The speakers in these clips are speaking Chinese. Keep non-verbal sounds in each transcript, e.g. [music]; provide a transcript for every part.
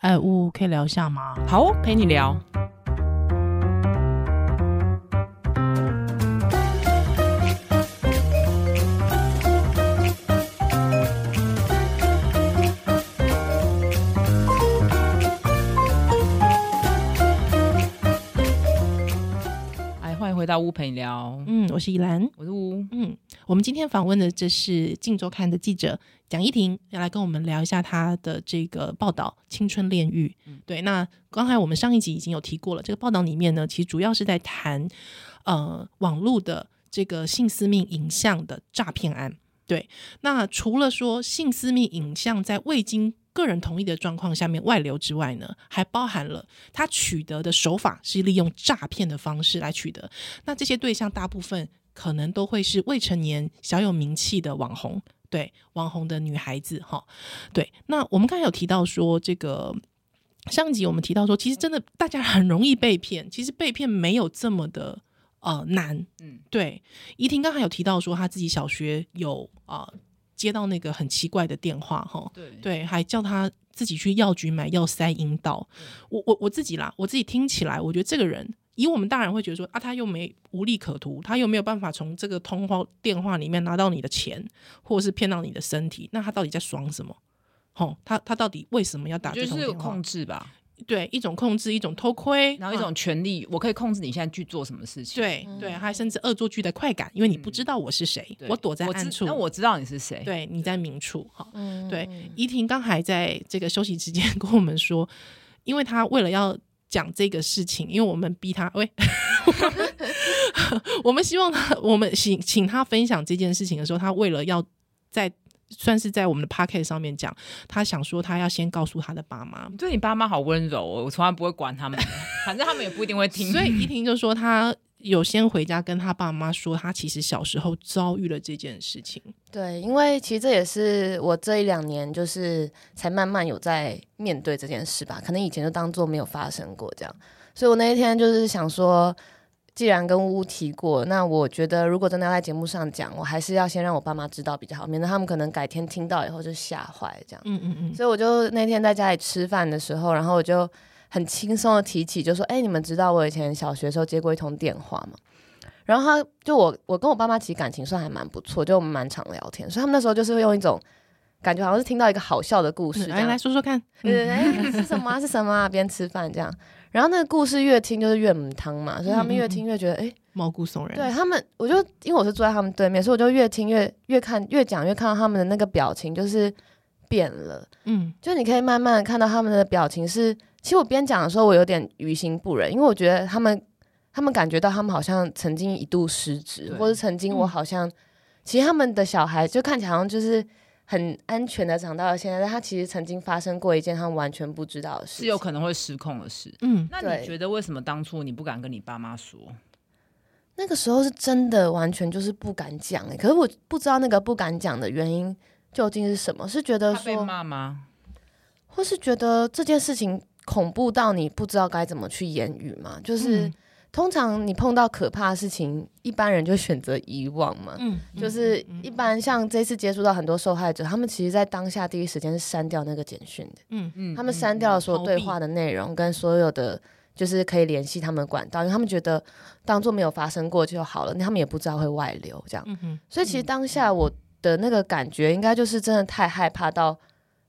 哎，呜，可以聊一下吗？好，陪你聊。哎，欢迎回到屋陪你聊。嗯，我是依兰，我是屋。嗯，我们今天访问的这是《镜周刊》的记者。蒋依婷要来跟我们聊一下她的这个报道《青春炼狱》。嗯，对，那刚才我们上一集已经有提过了，这个报道里面呢，其实主要是在谈呃网络的这个性私密影像的诈骗案。对，那除了说性私密影像在未经个人同意的状况下面外流之外呢，还包含了他取得的手法是利用诈骗的方式来取得。那这些对象大部分可能都会是未成年、小有名气的网红。对网红的女孩子哈，对，那我们刚才有提到说，这个上集我们提到说，其实真的大家很容易被骗，其实被骗没有这么的呃难，嗯，对。怡婷刚才有提到说，她自己小学有啊、呃、接到那个很奇怪的电话哈，对对，还叫她自己去药局买药塞阴道。我我我自己啦，我自己听起来，我觉得这个人。以我们大人会觉得说啊，他又没无利可图，他又没有办法从这个通话电话里面拿到你的钱，或者是骗到你的身体，那他到底在爽什么？吼，他他到底为什么要打这通电话？就是控制吧？对，一种控制，一种偷窥，然后一种权利，啊、我可以控制你现在去做什么事情。对对，还甚至恶作剧的快感，因为你不知道我是谁，嗯、我躲在暗处，那我，我知道你是谁，对，你在明处。哈，对，怡婷刚还在这个休息之间 [laughs] 跟我们说，因为他为了要。讲这个事情，因为我们逼他，喂，[laughs] 我们希望他，我们请请他分享这件事情的时候，他为了要在算是在我们的 podcast 上面讲，他想说他要先告诉他的爸妈。对，你爸妈好温柔哦，我从来不会管他们，反正他们也不一定会听。所以依婷就说他。有先回家跟他爸妈说，他其实小时候遭遇了这件事情。对，因为其实这也是我这一两年就是才慢慢有在面对这件事吧，可能以前就当做没有发生过这样。所以我那一天就是想说，既然跟呜呜提过，那我觉得如果真的要在节目上讲，我还是要先让我爸妈知道比较好，免得他们可能改天听到以后就吓坏这样。嗯嗯嗯。所以我就那天在家里吃饭的时候，然后我就。很轻松的提起，就说：“哎、欸，你们知道我以前小学时候接过一通电话吗？”然后他就我，我跟我爸妈其实感情算还蛮不错，就我们蛮常聊天，所以他们那时候就是会用一种感觉，好像是听到一个好笑的故事。来、嗯、来说说看，是什么、啊？是什么、啊？边吃饭这样。然后那个故事越听就是越母汤嘛，所以他们越听越觉得哎、欸、毛骨悚然。对他们，我就因为我是坐在他们对面，所以我就越听越越看越讲越看到他们的那个表情就是变了。嗯，就你可以慢慢的看到他们的表情是。其实我边讲的时候，我有点于心不忍，因为我觉得他们，他们感觉到他们好像曾经一度失职，或者曾经我好像，嗯、其实他们的小孩就看起来好像就是很安全的长到了现在，但他其实曾经发生过一件他们完全不知道的事，是有可能会失控的事。嗯，那你觉得为什么当初你不敢跟你爸妈说？那个时候是真的完全就是不敢讲哎、欸，可是我不知道那个不敢讲的原因究竟是什么？是觉得说被骂吗？或是觉得这件事情？恐怖到你不知道该怎么去言语嘛？就是、嗯、通常你碰到可怕的事情，一般人就选择遗忘嘛。嗯，就是一般像这次接触到很多受害者，他们其实在当下第一时间是删掉那个简讯的。嗯嗯，他们删掉了所有对话的内容跟所有的就是可以联系他们管道，因为他们觉得当做没有发生过就好了，那他们也不知道会外流这样。嗯哼，所以其实当下我的那个感觉，应该就是真的太害怕到。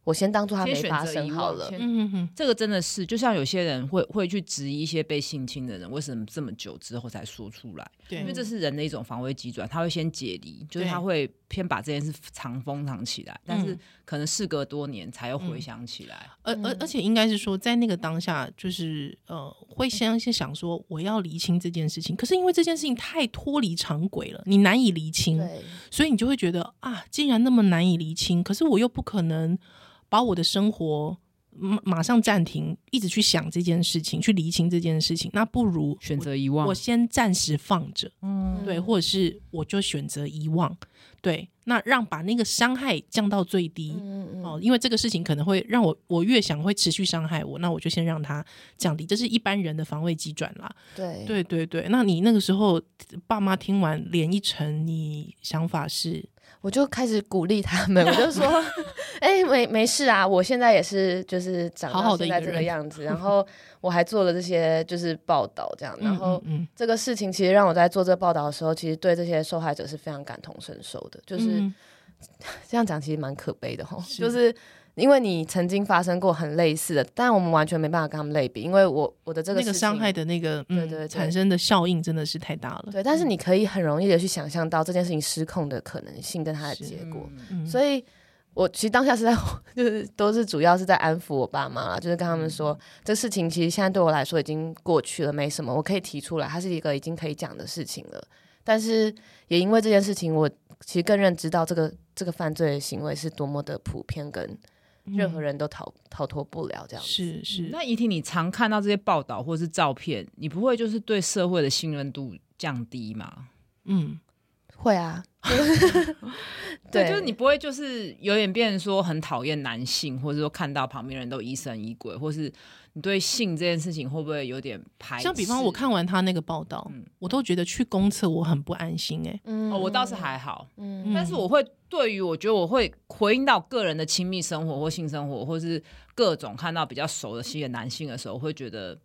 我先当做他没发生好了。嗯哼，这个真的是，就像有些人会会去质疑一些被性侵的人，为什么这么久之后才说出来？对，因为这是人的一种防卫机转，他会先解离，就是他会偏把这件事藏封藏起来，但是可能事隔多年才又回想起来。而而而且应该是说，在那个当下，就是呃，会先先想说我要厘清这件事情，可是因为这件事情太脱离常轨了，你难以厘清，所以你就会觉得啊，既然那么难以厘清，可是我又不可能。把我的生活马马上暂停，一直去想这件事情，去厘清这件事情，那不如选择遗忘。我先暂时放着，嗯，对，或者是我就选择遗忘，对，那让把那个伤害降到最低，嗯嗯，哦，因为这个事情可能会让我，我越想会持续伤害我，那我就先让它降低，这是一般人的防卫机转啦。对，对，对，对。那你那个时候爸妈听完脸一沉，你想法是？我就开始鼓励他们，我就说，[laughs] 哎、欸，没没事啊，我现在也是就是长到现在这个样子，[laughs] 然后我还做了这些就是报道这样，然后这个事情其实让我在做这个报道的时候，其实对这些受害者是非常感同身受的，就是、嗯、[laughs] 这样讲其实蛮可悲的吼，就是。因为你曾经发生过很类似的，但我们完全没办法跟他们类比，因为我我的这个那个伤害的那个嗯，对对对，产生的效应真的是太大了。对，但是你可以很容易的去想象到这件事情失控的可能性跟它的结果，嗯、所以我其实当下是在就是都是主要是在安抚我爸妈，就是跟他们说，嗯、这事情其实现在对我来说已经过去了，没什么，我可以提出来，它是一个已经可以讲的事情了。但是也因为这件事情，我其实更认知到这个这个犯罪的行为是多么的普遍跟。任何人都逃逃脱不了这样子。是是。那怡婷，你常看到这些报道或是照片，你不会就是对社会的信任度降低吗？嗯，会啊。[laughs] [laughs] 对，就是你不会就是有点变成说很讨厌男性，或者说看到旁边人都疑神疑鬼，或是。你对性这件事情会不会有点排斥？像比方我看完他那个报道，嗯、我都觉得去公厕我很不安心哎、欸。嗯，哦，我倒是还好，嗯，但是我会对于我觉得我会回应到个人的亲密生活或性生活，或是各种看到比较熟的性的男性的时候，我会觉得。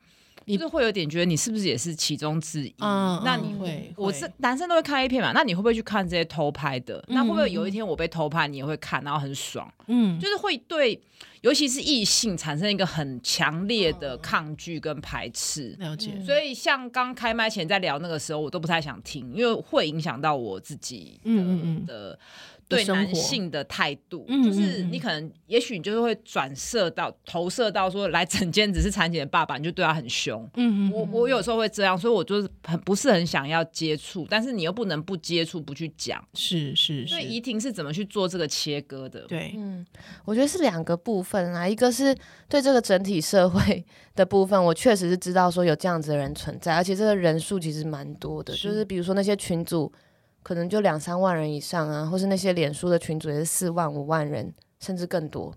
你就是会有点觉得你是不是也是其中之一？嗯，那你会，我是男生都会看 A 片嘛？那你会不会去看这些偷拍的？嗯、那会不会有一天我被偷拍，你也会看，然后很爽？嗯，就是会对，尤其是异性产生一个很强烈的抗拒跟排斥。了解。所以像刚开麦前在聊那个时候，我都不太想听，因为会影响到我自己的。嗯嗯的对男性的态度，嗯、就是你可能，也许你就是会转射到、投射到说，来整间只是产检的爸爸，你就对他很凶。嗯嗯，我我有时候会这样，所以我就是很不是很想要接触，但是你又不能不接触、不去讲。是是是。所以怡婷是怎么去做这个切割的？对，嗯，我觉得是两个部分啊，一个是对这个整体社会 [laughs] 的部分，我确实是知道说有这样子的人存在，而且这个人数其实蛮多的，是就是比如说那些群组。可能就两三万人以上啊，或是那些脸书的群组也是四万五万人，甚至更多。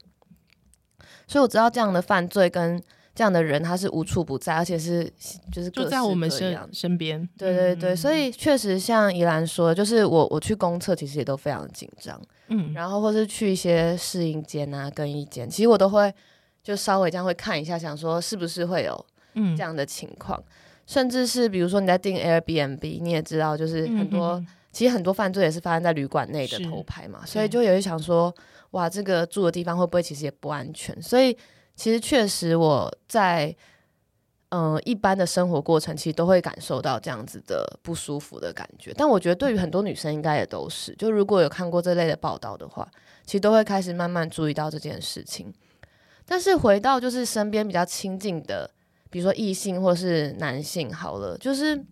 所以我知道这样的犯罪跟这样的人，他是无处不在，而且是就是各就在我们身身边。对对对，嗯、所以确实像宜兰说，就是我我去公厕其实也都非常紧张，嗯，然后或是去一些试衣间啊、更衣间，其实我都会就稍微这样会看一下，想说是不是会有这样的情况，嗯、甚至是比如说你在订 Airbnb，你也知道就是很多、嗯。其实很多犯罪也是发生在旅馆内的偷拍嘛，所以就有一想说，哇，这个住的地方会不会其实也不安全？所以其实确实我在嗯、一般的生活过程，其实都会感受到这样子的不舒服的感觉。但我觉得对于很多女生应该也都是，就如果有看过这类的报道的话，其实都会开始慢慢注意到这件事情。但是回到就是身边比较亲近的，比如说异性或是男性，好了，就是。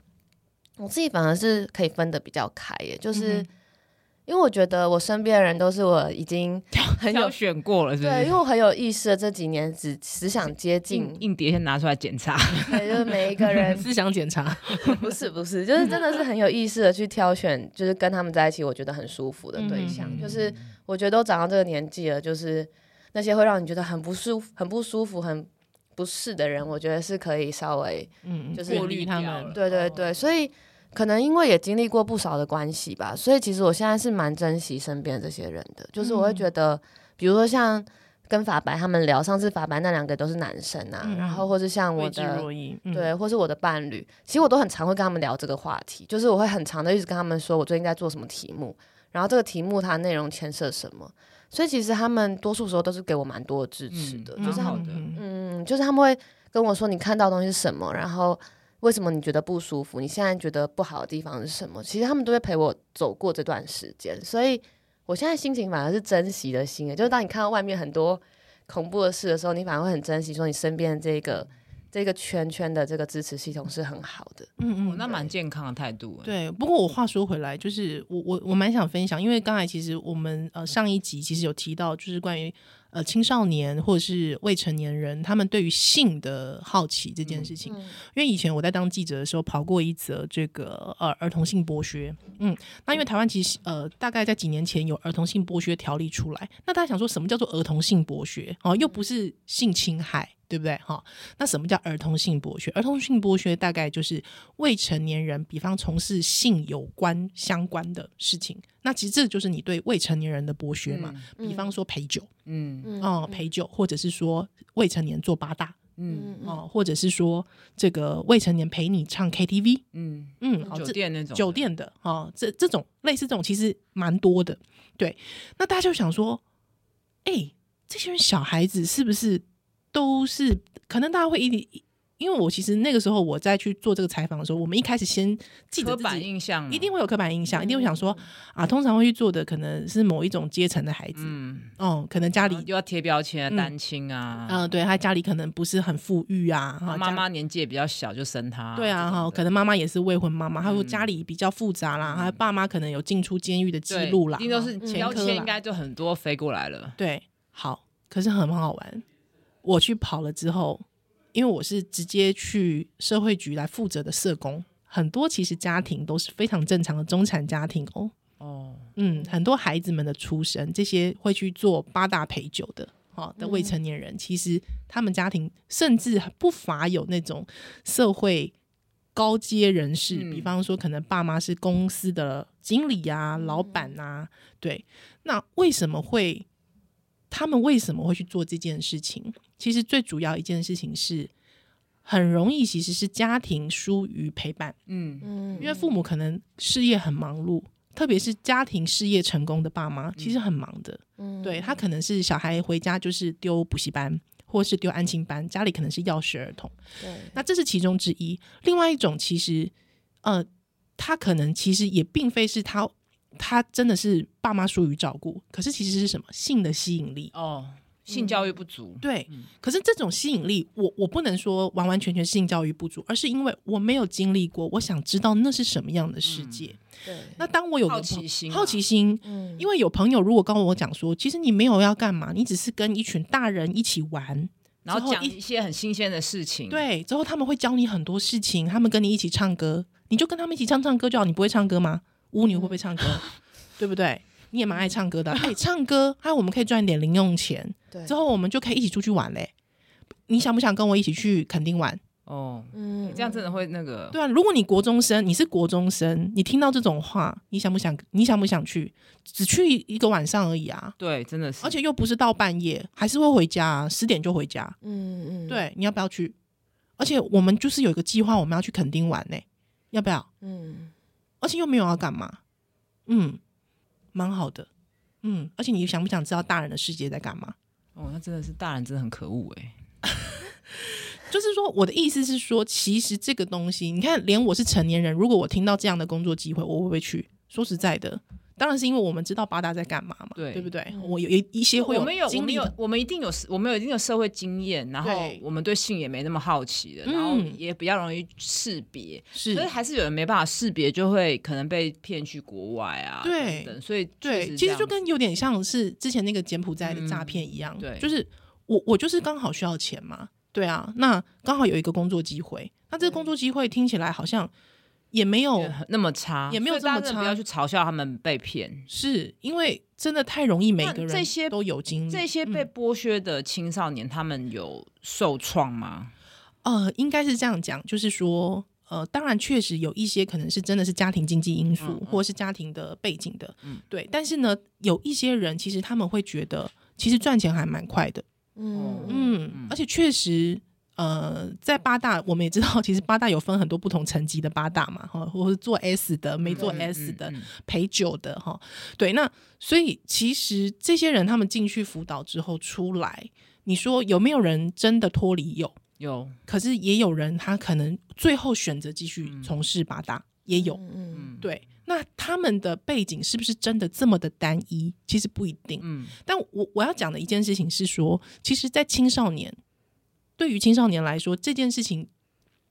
我自己反而是可以分得比较开耶，就是因为我觉得我身边的人都是我已经 [laughs] 很有选过了是不是，对，因为我很有意识的这几年只只想接近硬碟先拿出来检查，对，[laughs] 就是每一个人思想检查，[laughs] 不是不是，就是真的是很有意识的去挑选，就是跟他们在一起我觉得很舒服的对象，嗯、就是我觉得都长到这个年纪了，就是那些会让你觉得很不舒服、很不舒服、很不适的人，我觉得是可以稍微嗯，就是过滤他们，对对对，所以。可能因为也经历过不少的关系吧，所以其实我现在是蛮珍惜身边这些人的。就是我会觉得，嗯、比如说像跟法白他们聊，上次法白那两个都是男生啊，嗯、然后或是像我的，嗯、对，或是我的伴侣，其实我都很常会跟他们聊这个话题。就是我会很常的一直跟他们说我最近在做什么题目，然后这个题目它内容牵涉什么。所以其实他们多数时候都是给我蛮多的支持的，嗯、就是好的，嗯，就是他们会跟我说你看到的东西是什么，然后。为什么你觉得不舒服？你现在觉得不好的地方是什么？其实他们都会陪我走过这段时间，所以我现在心情反而是珍惜的心。就是当你看到外面很多恐怖的事的时候，你反而会很珍惜，说你身边的这个这个圈圈的这个支持系统是很好的。嗯嗯，那蛮健康的态度。对，不过我话说回来，就是我我我蛮想分享，因为刚才其实我们呃上一集其实有提到，就是关于呃青少年或者是未成年人，他们对于性的好奇这件事情。嗯嗯、因为以前我在当记者的时候，跑过一则这个呃儿童性剥削。嗯，那因为台湾其实呃大概在几年前有儿童性剥削条例出来，那大家想说什么叫做儿童性剥削？哦，又不是性侵害。对不对？哈，那什么叫儿童性剥削？儿童性剥削大概就是未成年人，比方从事性有关相关的事情。那其实这就是你对未成年人的剥削嘛。嗯、比方说陪酒，嗯哦，陪酒，或者是说未成年做八大，嗯哦，或者是说这个未成年陪你唱 KTV，嗯嗯，酒店那种酒店的哦，这这种类似这种其实蛮多的。对，那大家就想说，哎，这些人小孩子是不是？都是可能大家会一定，因为我其实那个时候我在去做这个采访的时候，我们一开始先记得刻板印象，一定会有刻板印象，一定会想说啊，通常会去做的可能是某一种阶层的孩子，嗯，哦，可能家里又要贴标签，单亲啊，嗯，对他家里可能不是很富裕啊，妈妈年纪也比较小就生他，对啊，哈，可能妈妈也是未婚妈妈，他说家里比较复杂啦，他爸妈可能有进出监狱的记录啦，一定都是标签，应该就很多飞过来了，对，好，可是很好玩。我去跑了之后，因为我是直接去社会局来负责的社工，很多其实家庭都是非常正常的中产家庭哦。哦，嗯，很多孩子们的出生，这些会去做八大陪酒的，哦的未成年人，嗯、其实他们家庭甚至不乏有那种社会高阶人士，嗯、比方说可能爸妈是公司的经理啊、嗯、老板啊，对，那为什么会？他们为什么会去做这件事情？其实最主要一件事情是，很容易其实是家庭疏于陪伴。嗯嗯，因为父母可能事业很忙碌，特别是家庭事业成功的爸妈，其实很忙的。嗯，对，他可能是小孩回家就是丢补习班，或是丢安亲班，家里可能是钥匙儿童。对，那这是其中之一。另外一种其实，呃，他可能其实也并非是他。他真的是爸妈疏于照顾，可是其实是什么性的吸引力哦，性教育不足。嗯、对，嗯、可是这种吸引力，我我不能说完完全全性教育不足，而是因为我没有经历过，我想知道那是什么样的世界。嗯、对，那当我有好奇心，好奇心，嗯，因为有朋友如果跟我讲说，其实你没有要干嘛，你只是跟一群大人一起玩，然后讲一些很新鲜的事情，对，之后他们会教你很多事情，他们跟你一起唱歌，你就跟他们一起唱唱歌就好，你不会唱歌吗？巫女会不会唱歌？[laughs] 对不对？你也蛮爱唱歌的，可以唱歌，还有我们可以赚点零用钱。对，之后我们就可以一起出去玩嘞。你想不想跟我一起去垦丁玩？哦，嗯，这样真的会那个？对啊，如果你国中生，你是国中生，你听到这种话，你想不想？你想不想去？只去一个晚上而已啊。对，真的是，而且又不是到半夜，还是会回家啊，十点就回家。嗯嗯，对，你要不要去？而且我们就是有一个计划，我们要去垦丁玩呢，要不要？嗯，而且又没有要干嘛？嗯。蛮好的，嗯，而且你想不想知道大人的世界在干嘛？哦，那真的是大人，真的很可恶哎。[laughs] 就是说，我的意思是说，其实这个东西，你看，连我是成年人，如果我听到这样的工作机会，我会不会去？说实在的。当然是因为我们知道八大在干嘛嘛，对，对不对？我有一一些会有经历，我们有，我们一定有，我们有一定的社会经验，然后我们对性也没那么好奇的，然后也比较容易识别，是，可是还是有人没办法识别，就会可能被骗去国外啊，对，等等，所以对，其实就跟有点像是之前那个柬埔寨的诈骗一样，对，就是我我就是刚好需要钱嘛，对啊，那刚好有一个工作机会，那这个工作机会听起来好像。也没有那么差，也没有这么差。不要去嘲笑他们被骗，是因为真的太容易，每个人这些都有经历。这些被剥削的青少年，嗯、他们有受创吗？呃，应该是这样讲，就是说，呃，当然确实有一些可能是真的是家庭经济因素，嗯嗯、或是家庭的背景的，嗯，对。但是呢，有一些人其实他们会觉得，其实赚钱还蛮快的，嗯嗯，嗯，而且确实。呃，在八大，我们也知道，其实八大有分很多不同层级的八大嘛，哈，或是做 S 的，没做 S 的，陪酒的，哈，对，那所以其实这些人他们进去辅导之后出来，你说有没有人真的脱离？有，有，可是也有人他可能最后选择继续从事八大，嗯、也有，嗯，对，那他们的背景是不是真的这么的单一？其实不一定，嗯，但我我要讲的一件事情是说，其实，在青少年。对于青少年来说，这件事情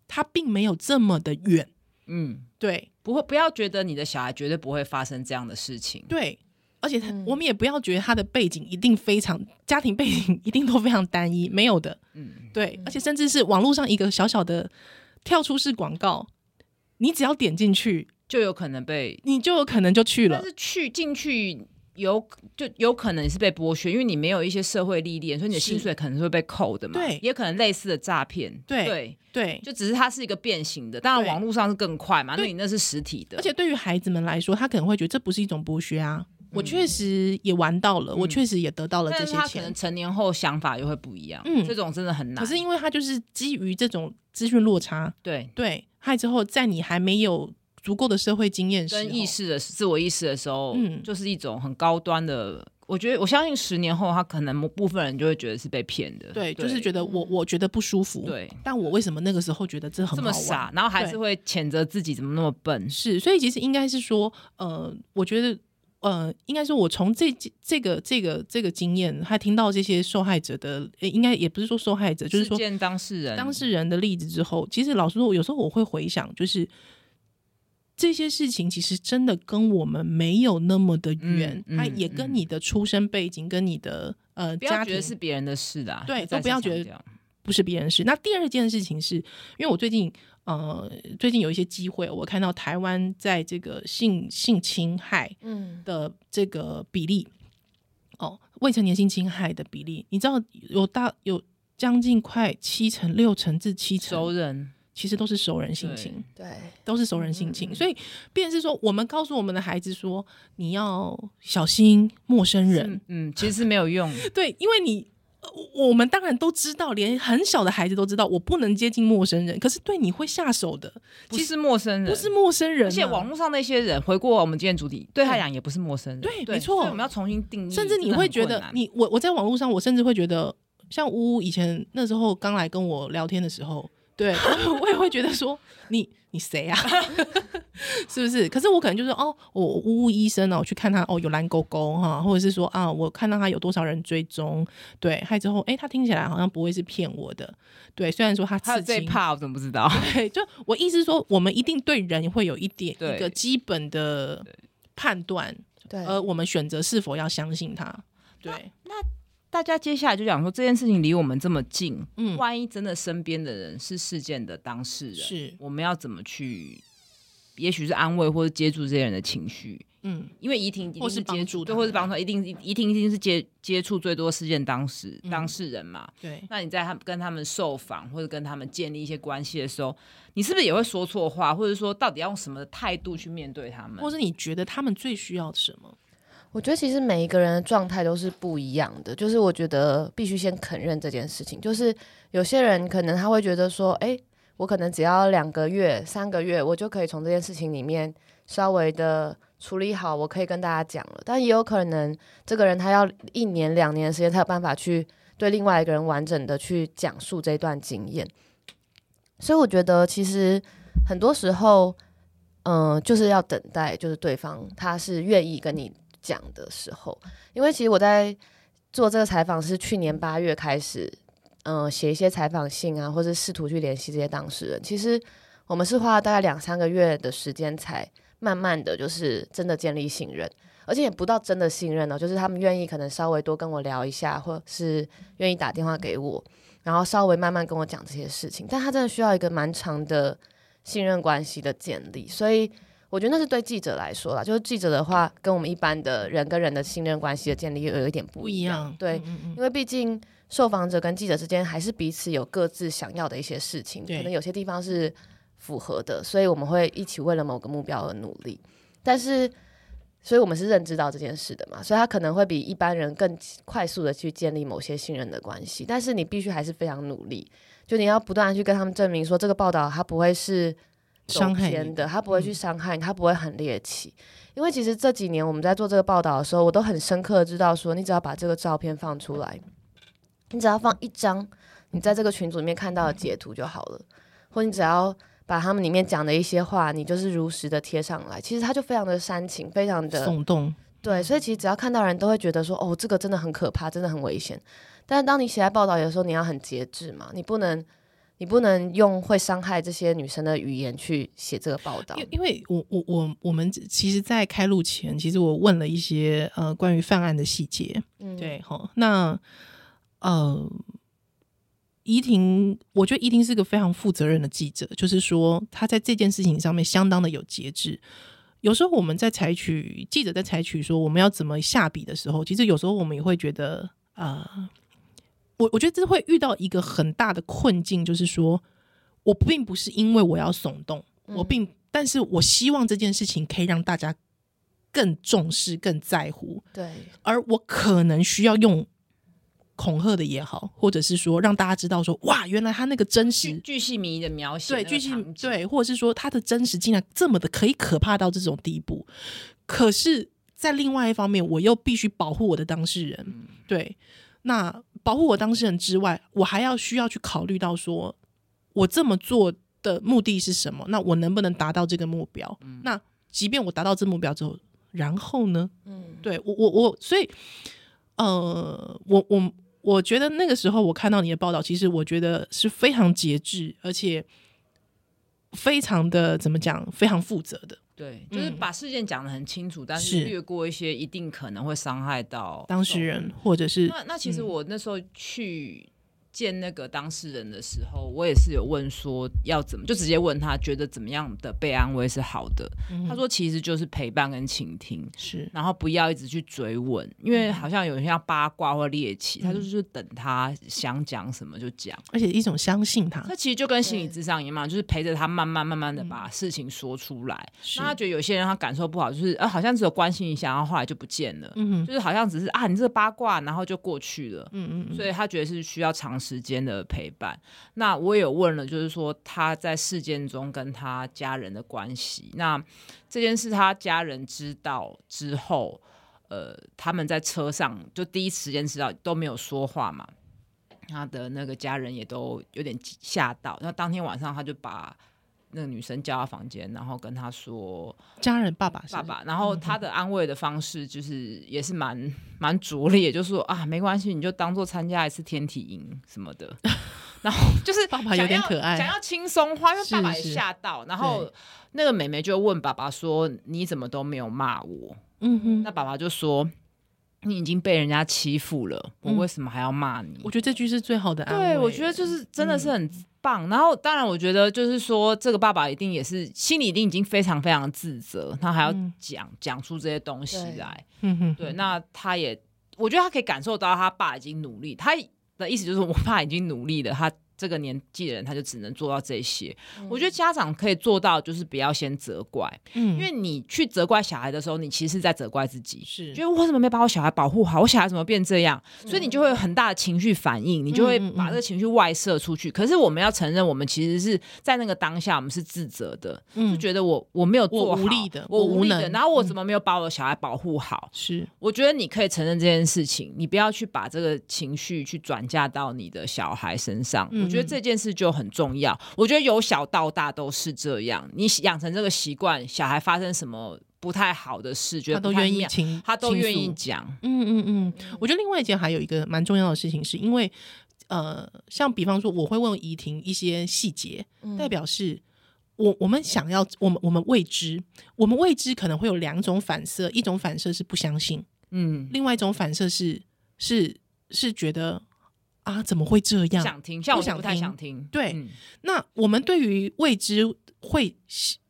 它并没有这么的远，嗯，对，不会，不要觉得你的小孩绝对不会发生这样的事情，对，而且他、嗯、我们也不要觉得他的背景一定非常家庭背景一定都非常单一，没有的。嗯，对，而且甚至是网络上一个小小的跳出式广告，你只要点进去，就有可能被你就有可能就去了。但是去进去有就有可能是被剥削，因为你没有一些社会历练，所以你的薪水可能是会被扣的嘛。对，也可能类似的诈骗。对对对，就只是它是一个变形的，当然网络上是更快嘛，那你那是实体的。而且对于孩子们来说，他可能会觉得这不是一种剥削啊。我确实也玩到了，嗯、我确实也得到了这些钱。他可能成年后想法又会不一样，嗯，这种真的很难。可是因为他就是基于这种资讯落差，对对，害之后在你还没有足够的社会经验、跟意识的自我意识的时候，嗯，就是一种很高端的。我觉得我相信十年后，他可能部分人就会觉得是被骗的，对，对就是觉得我我觉得不舒服，对，但我为什么那个时候觉得这很这么傻，然后还是会谴责自己怎么那么笨？是，所以其实应该是说，呃，我觉得。呃，应该说，我从这这个这个这个经验，还听到这些受害者的，应该也不是说受害者，就是说当事人当事人的例子之后，其实老实说，有时候我会回想，就是这些事情其实真的跟我们没有那么的远，它、嗯嗯、也跟你的出生背景、跟你的呃家庭，不要觉得是别人的事的、啊，对，都不要觉得不是别人的事。那第二件事情是，因为我最近。呃，最近有一些机会，我看到台湾在这个性性侵害的这个比例，嗯、哦，未成年性侵害的比例，你知道有大有将近快七成、六成至七成熟人，其实都是熟人性情，对，都是熟人性情。嗯、所以，便是说，我们告诉我们的孩子说，你要小心陌生人，嗯，其实是没有用，[laughs] 对，因为你。我们当然都知道，连很小的孩子都知道，我不能接近陌生人。可是对你会下手的，不是陌生人，不是陌生人。而且网络上那些人，回过我们今天主题，对他讲也不是陌生人。对，對，没错。我们要重新定义。甚至你会觉得，你我我在网络上，我甚至会觉得，像乌乌以前那时候刚来跟我聊天的时候，对，[laughs] [laughs] 我也会觉得说你。你谁啊？[laughs] 是不是？可是我可能就是哦，我呜呜医生哦，我去看他哦，有蓝勾勾哈，或者是说啊，我看到他有多少人追踪，对，还之后哎，他听起来好像不会是骗我的，对，虽然说他他最怕，我怎么不知道？对，就我意思说，我们一定对人会有一点一个基本的判断，对，而我们选择是否要相信他，对，那。那大家接下来就讲说这件事情离我们这么近，嗯，万一真的身边的人是事件的当事人，是。我们要怎么去？也许是安慰或者接住这些人的情绪，嗯，因为怡婷一定是接触，对，或是帮他，一定怡婷一定是接接触最多事件当事、嗯、当事人嘛，对。那你在他跟他们受访或者跟他们建立一些关系的时候，你是不是也会说错话，或者说到底要用什么态度去面对他们，或是你觉得他们最需要什么？我觉得其实每一个人的状态都是不一样的，就是我觉得必须先肯认这件事情。就是有些人可能他会觉得说，哎，我可能只要两个月、三个月，我就可以从这件事情里面稍微的处理好，我可以跟大家讲了。但也有可能这个人他要一年、两年的时间才有办法去对另外一个人完整的去讲述这段经验。所以我觉得其实很多时候，嗯、就是要等待，就是对方他是愿意跟你。讲的时候，因为其实我在做这个采访是去年八月开始，嗯、写一些采访信啊，或者试图去联系这些当事人。其实我们是花了大概两三个月的时间，才慢慢的就是真的建立信任，而且也不到真的信任呢，就是他们愿意可能稍微多跟我聊一下，或是愿意打电话给我，然后稍微慢慢跟我讲这些事情。但他真的需要一个蛮长的信任关系的建立，所以。我觉得那是对记者来说啦，就是记者的话，跟我们一般的人跟人的信任关系的建立又有一点不一样。对，嗯嗯，因为毕竟受访者跟记者之间还是彼此有各自想要的一些事情，可能有些地方是符合的，所以我们会一起为了某个目标而努力。但是，所以我们是认知到这件事的嘛，所以他可能会比一般人更快速的去建立某些信任的关系。但是你必须还是非常努力，就你要不断的去跟他们证明说，这个报道它不会是。伤害的，他不会去伤害你，他不会很猎奇，因为其实这几年我们在做这个报道的时候，我都很深刻的知道说，你只要把这个照片放出来，你只要放一张你在这个群组里面看到的截图就好了，或你只要把他们里面讲的一些话，你就是如实的贴上来，其实他就非常的煽情，非常的耸动，对，所以其实只要看到人都会觉得说，哦，这个真的很可怕，真的很危险。但是当你写在报道里的时候，你要很节制嘛，你不能。你不能用会伤害这些女生的语言去写这个报道。因因为我我我我们其实，在开录前，其实我问了一些呃关于犯案的细节。嗯，对，好，那呃，怡婷，我觉得怡婷是个非常负责任的记者，就是说她在这件事情上面相当的有节制。有时候我们在采取记者在采取说我们要怎么下笔的时候，其实有时候我们也会觉得啊。呃我我觉得这会遇到一个很大的困境，就是说，我并不是因为我要耸动，我并，但是我希望这件事情可以让大家更重视、更在乎。对，而我可能需要用恐吓的也好，或者是说让大家知道说，哇，原来他那个真实、巨细迷的描写，对，巨细对，或者是说他的真实竟然这么的可以可怕到这种地步。可是，在另外一方面，我又必须保护我的当事人，嗯、对。那保护我当事人之外，我还要需要去考虑到说，我这么做的目的是什么？那我能不能达到这个目标？嗯、那即便我达到这个目标之后，然后呢？嗯，对我我我，所以呃，我我我觉得那个时候我看到你的报道，其实我觉得是非常节制，而且非常的怎么讲，非常负责的。对，就是把事件讲得很清楚，嗯、但是略过一些一定可能会伤害到当事人，或者是那那其实我那时候去。见那个当事人的时候，我也是有问说要怎么，就直接问他觉得怎么样的被安慰是好的。嗯、他说其实就是陪伴跟倾听，是，然后不要一直去追问，因为好像有人要八卦或猎奇，嗯、他就是等他想讲什么就讲，而且一种相信他。他其实就跟心理咨商一样嘛，就是陪着他慢慢慢慢的把事情说出来。嗯、那他觉得有些人他感受不好，就是呃好像只有关心一下，然后后来就不见了，嗯，就是好像只是啊你这个八卦，然后就过去了，嗯，嗯嗯，所以他觉得是需要长时间的陪伴，那我也有问了，就是说他在事件中跟他家人的关系。那这件事他家人知道之后，呃，他们在车上就第一时间知道都没有说话嘛。他的那个家人也都有点吓到。那当天晚上他就把那个女生叫他房间，然后跟他说：“家人，爸爸，爸爸。”然后他的安慰的方式就是也是蛮 [laughs] 蛮拙劣，也就是说啊，没关系，你就当做参加一次天体营什么的。[laughs] 然后就是爸爸有点可爱，想要轻松话，因为爸爸也吓到。然后那个妹妹就问爸爸说：“你怎么都没有骂我？”嗯哼，那爸爸就说。你已经被人家欺负了，我为什么还要骂你？我觉得这句是最好的安慰。对，我觉得就是真的是很棒。然后，当然，我觉得就是说，这个爸爸一定也是心里一定已经非常非常自责，他还要讲讲出这些东西来。嗯哼，对。那他也，我觉得他可以感受到他爸已经努力。他的意思就是，我爸已经努力了。他。这个年纪的人，他就只能做到这些。嗯、我觉得家长可以做到，就是不要先责怪，嗯，因为你去责怪小孩的时候，你其实是在责怪自己，是，觉得我怎么没把我小孩保护好，我小孩怎么变这样，嗯、所以你就会有很大的情绪反应，你就会把这个情绪外射出去。嗯嗯嗯，可是我们要承认，我们其实是在那个当下，我们是自责的，嗯、就觉得我我没有做好，我无力的，我无力的，然后我怎么没有把我的小孩保护好？是、嗯，我觉得你可以承认这件事情，你不要去把这个情绪去转嫁到你的小孩身上。嗯、我觉得这件事就。就很重要，我觉得由小到大都是这样。你养成这个习惯，小孩发生什么不太好的事，觉得他都愿意听，他都愿意讲。嗯嗯嗯，我觉得另外一件还有一个蛮重要的事情，是因为呃，像比方说，我会问怡婷一些细节，嗯、代表是我我们想要，我们我们未知，我们未知可能会有两种反射，一种反射是不相信，嗯，另外一种反射是是是觉得。啊，怎么会这样？想听，像我不太想听。对，嗯、那我们对于未知会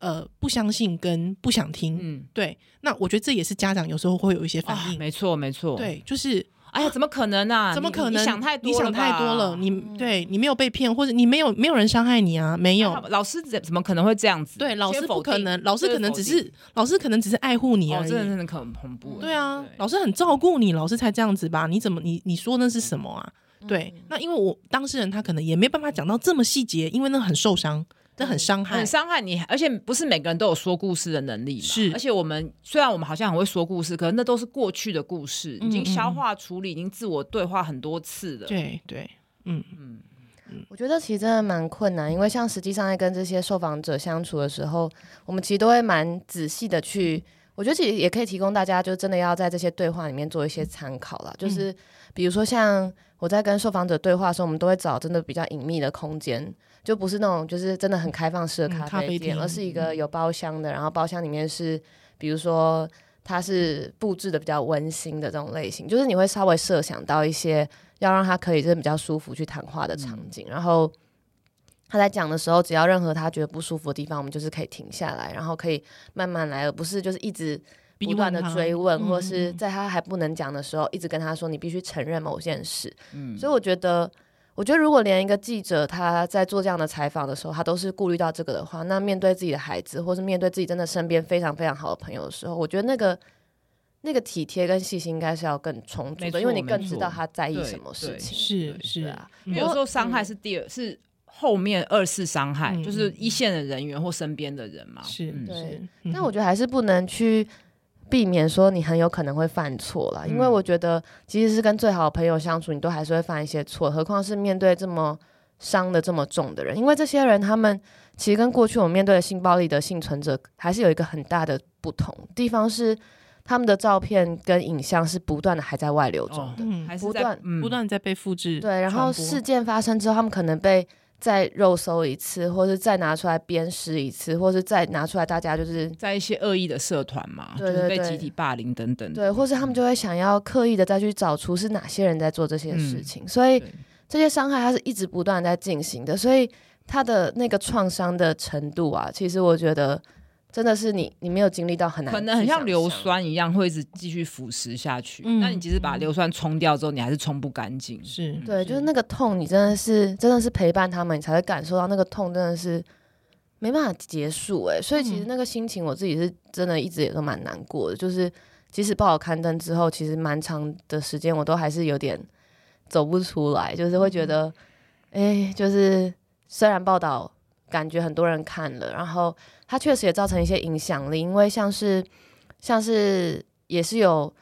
呃不相信跟不想听，嗯，对。那我觉得这也是家长有时候会有一些反应。没错，没错。对，就是哎呀，怎么可能啊？怎么可能？你想太多了，你想太多了。你对你没有被骗，或者你没有没有人伤害你啊？没有。老师怎怎么可能会这样子？对，老师不可能。老师可能只是老师可能只是爱护你而已。真的真的很恐怖。对啊，老师很照顾你，老师才这样子吧？你怎么你你说那是什么啊？对，那因为我当事人他可能也没办法讲到这么细节，因为那很受伤，这很伤害，很伤害你。而且不是每个人都有说故事的能力嘛。是，而且我们虽然我们好像很会说故事，可是那都是过去的故事，已经消化处理，已经自我对话很多次了。对对，嗯嗯嗯，我觉得其实真的蛮困难，因为像实际上在跟这些受访者相处的时候，我们其实都会蛮仔细的去我觉得其实也可以提供大家，就真的要在这些对话里面做一些参考啦。就是比如说像我在跟受访者对话的时候，我们都会找真的比较隐秘的空间，就不是那种就是真的很开放式的咖啡店，而是一个有包厢的，然后包厢里面是比如说它是布置的比较温馨的这种类型，就是你会稍微设想到一些要让他可以就是比较舒服去谈话的场景，然后。他在讲的时候，只要任何他觉得不舒服的地方，我们就是可以停下来，然后可以慢慢来，而不是就是一直不断的追问，问或是在他还不能讲的时候，一直跟他说你必须承认某件事。嗯，所以我觉得，我觉得如果连一个记者他在做这样的采访的时候，他都是顾虑到这个的话，那面对自己的孩子，或是面对自己真的身边非常非常好的朋友的时候，我觉得那个那个体贴跟细心应该是要更充足的，因为你更知道他在意什么事情。是是啊，因为有时候伤害是第二、嗯、是。后面二次伤害、嗯、就是一线的人员或身边的人嘛，是，对。嗯、但我觉得还是不能去避免说你很有可能会犯错啦，嗯、因为我觉得即使是跟最好的朋友相处，你都还是会犯一些错，何况是面对这么伤的这么重的人，因为这些人他们其实跟过去我们面对的性暴力的幸存者还是有一个很大的不同。地方是，他们的照片跟影像是不断的还在外流中的，哦、不断不断在被复制，对，然后事件发生之后，他们可能被。再肉搜一次，或是再拿出来鞭尸一次，或是再拿出来，大家就是在一些恶意的社团嘛，对对对，就是被集体霸凌等等。对，或是他们就会想要刻意的再去找出是哪些人在做这些事情，嗯、所以这些伤害它是一直不断在进行的，所以它的那个创伤的程度啊，其实我觉得。真的是你，你没有经历到很难，可能很像硫酸一样，会一直继续腐蚀下去。嗯、那你即使把硫酸冲掉之后，你还是冲不干净。是对，就是那个痛，你真的是真的是陪伴他们，你才会感受到那个痛，真的是没办法结束。哎，所以其实那个心情，我自己是真的一直也都蛮难过的。嗯、就是即使报好刊登之后，其实蛮长的时间，我都还是有点走不出来，就是会觉得，哎、嗯，就是虽然报道。感觉很多人看了，然后他确实也造成一些影响力，因为像是像是也是有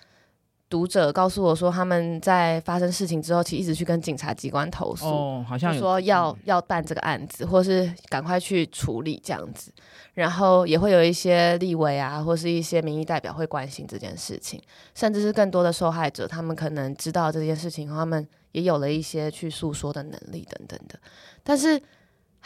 读者告诉我说，他们在发生事情之后，其实一直去跟警察机关投诉，哦，好像说要要办这个案子，或是赶快去处理这样子，然后也会有一些立委啊，或是一些民意代表会关心这件事情，甚至是更多的受害者，他们可能知道这件事情，他们也有了一些去诉说的能力等等的，但是。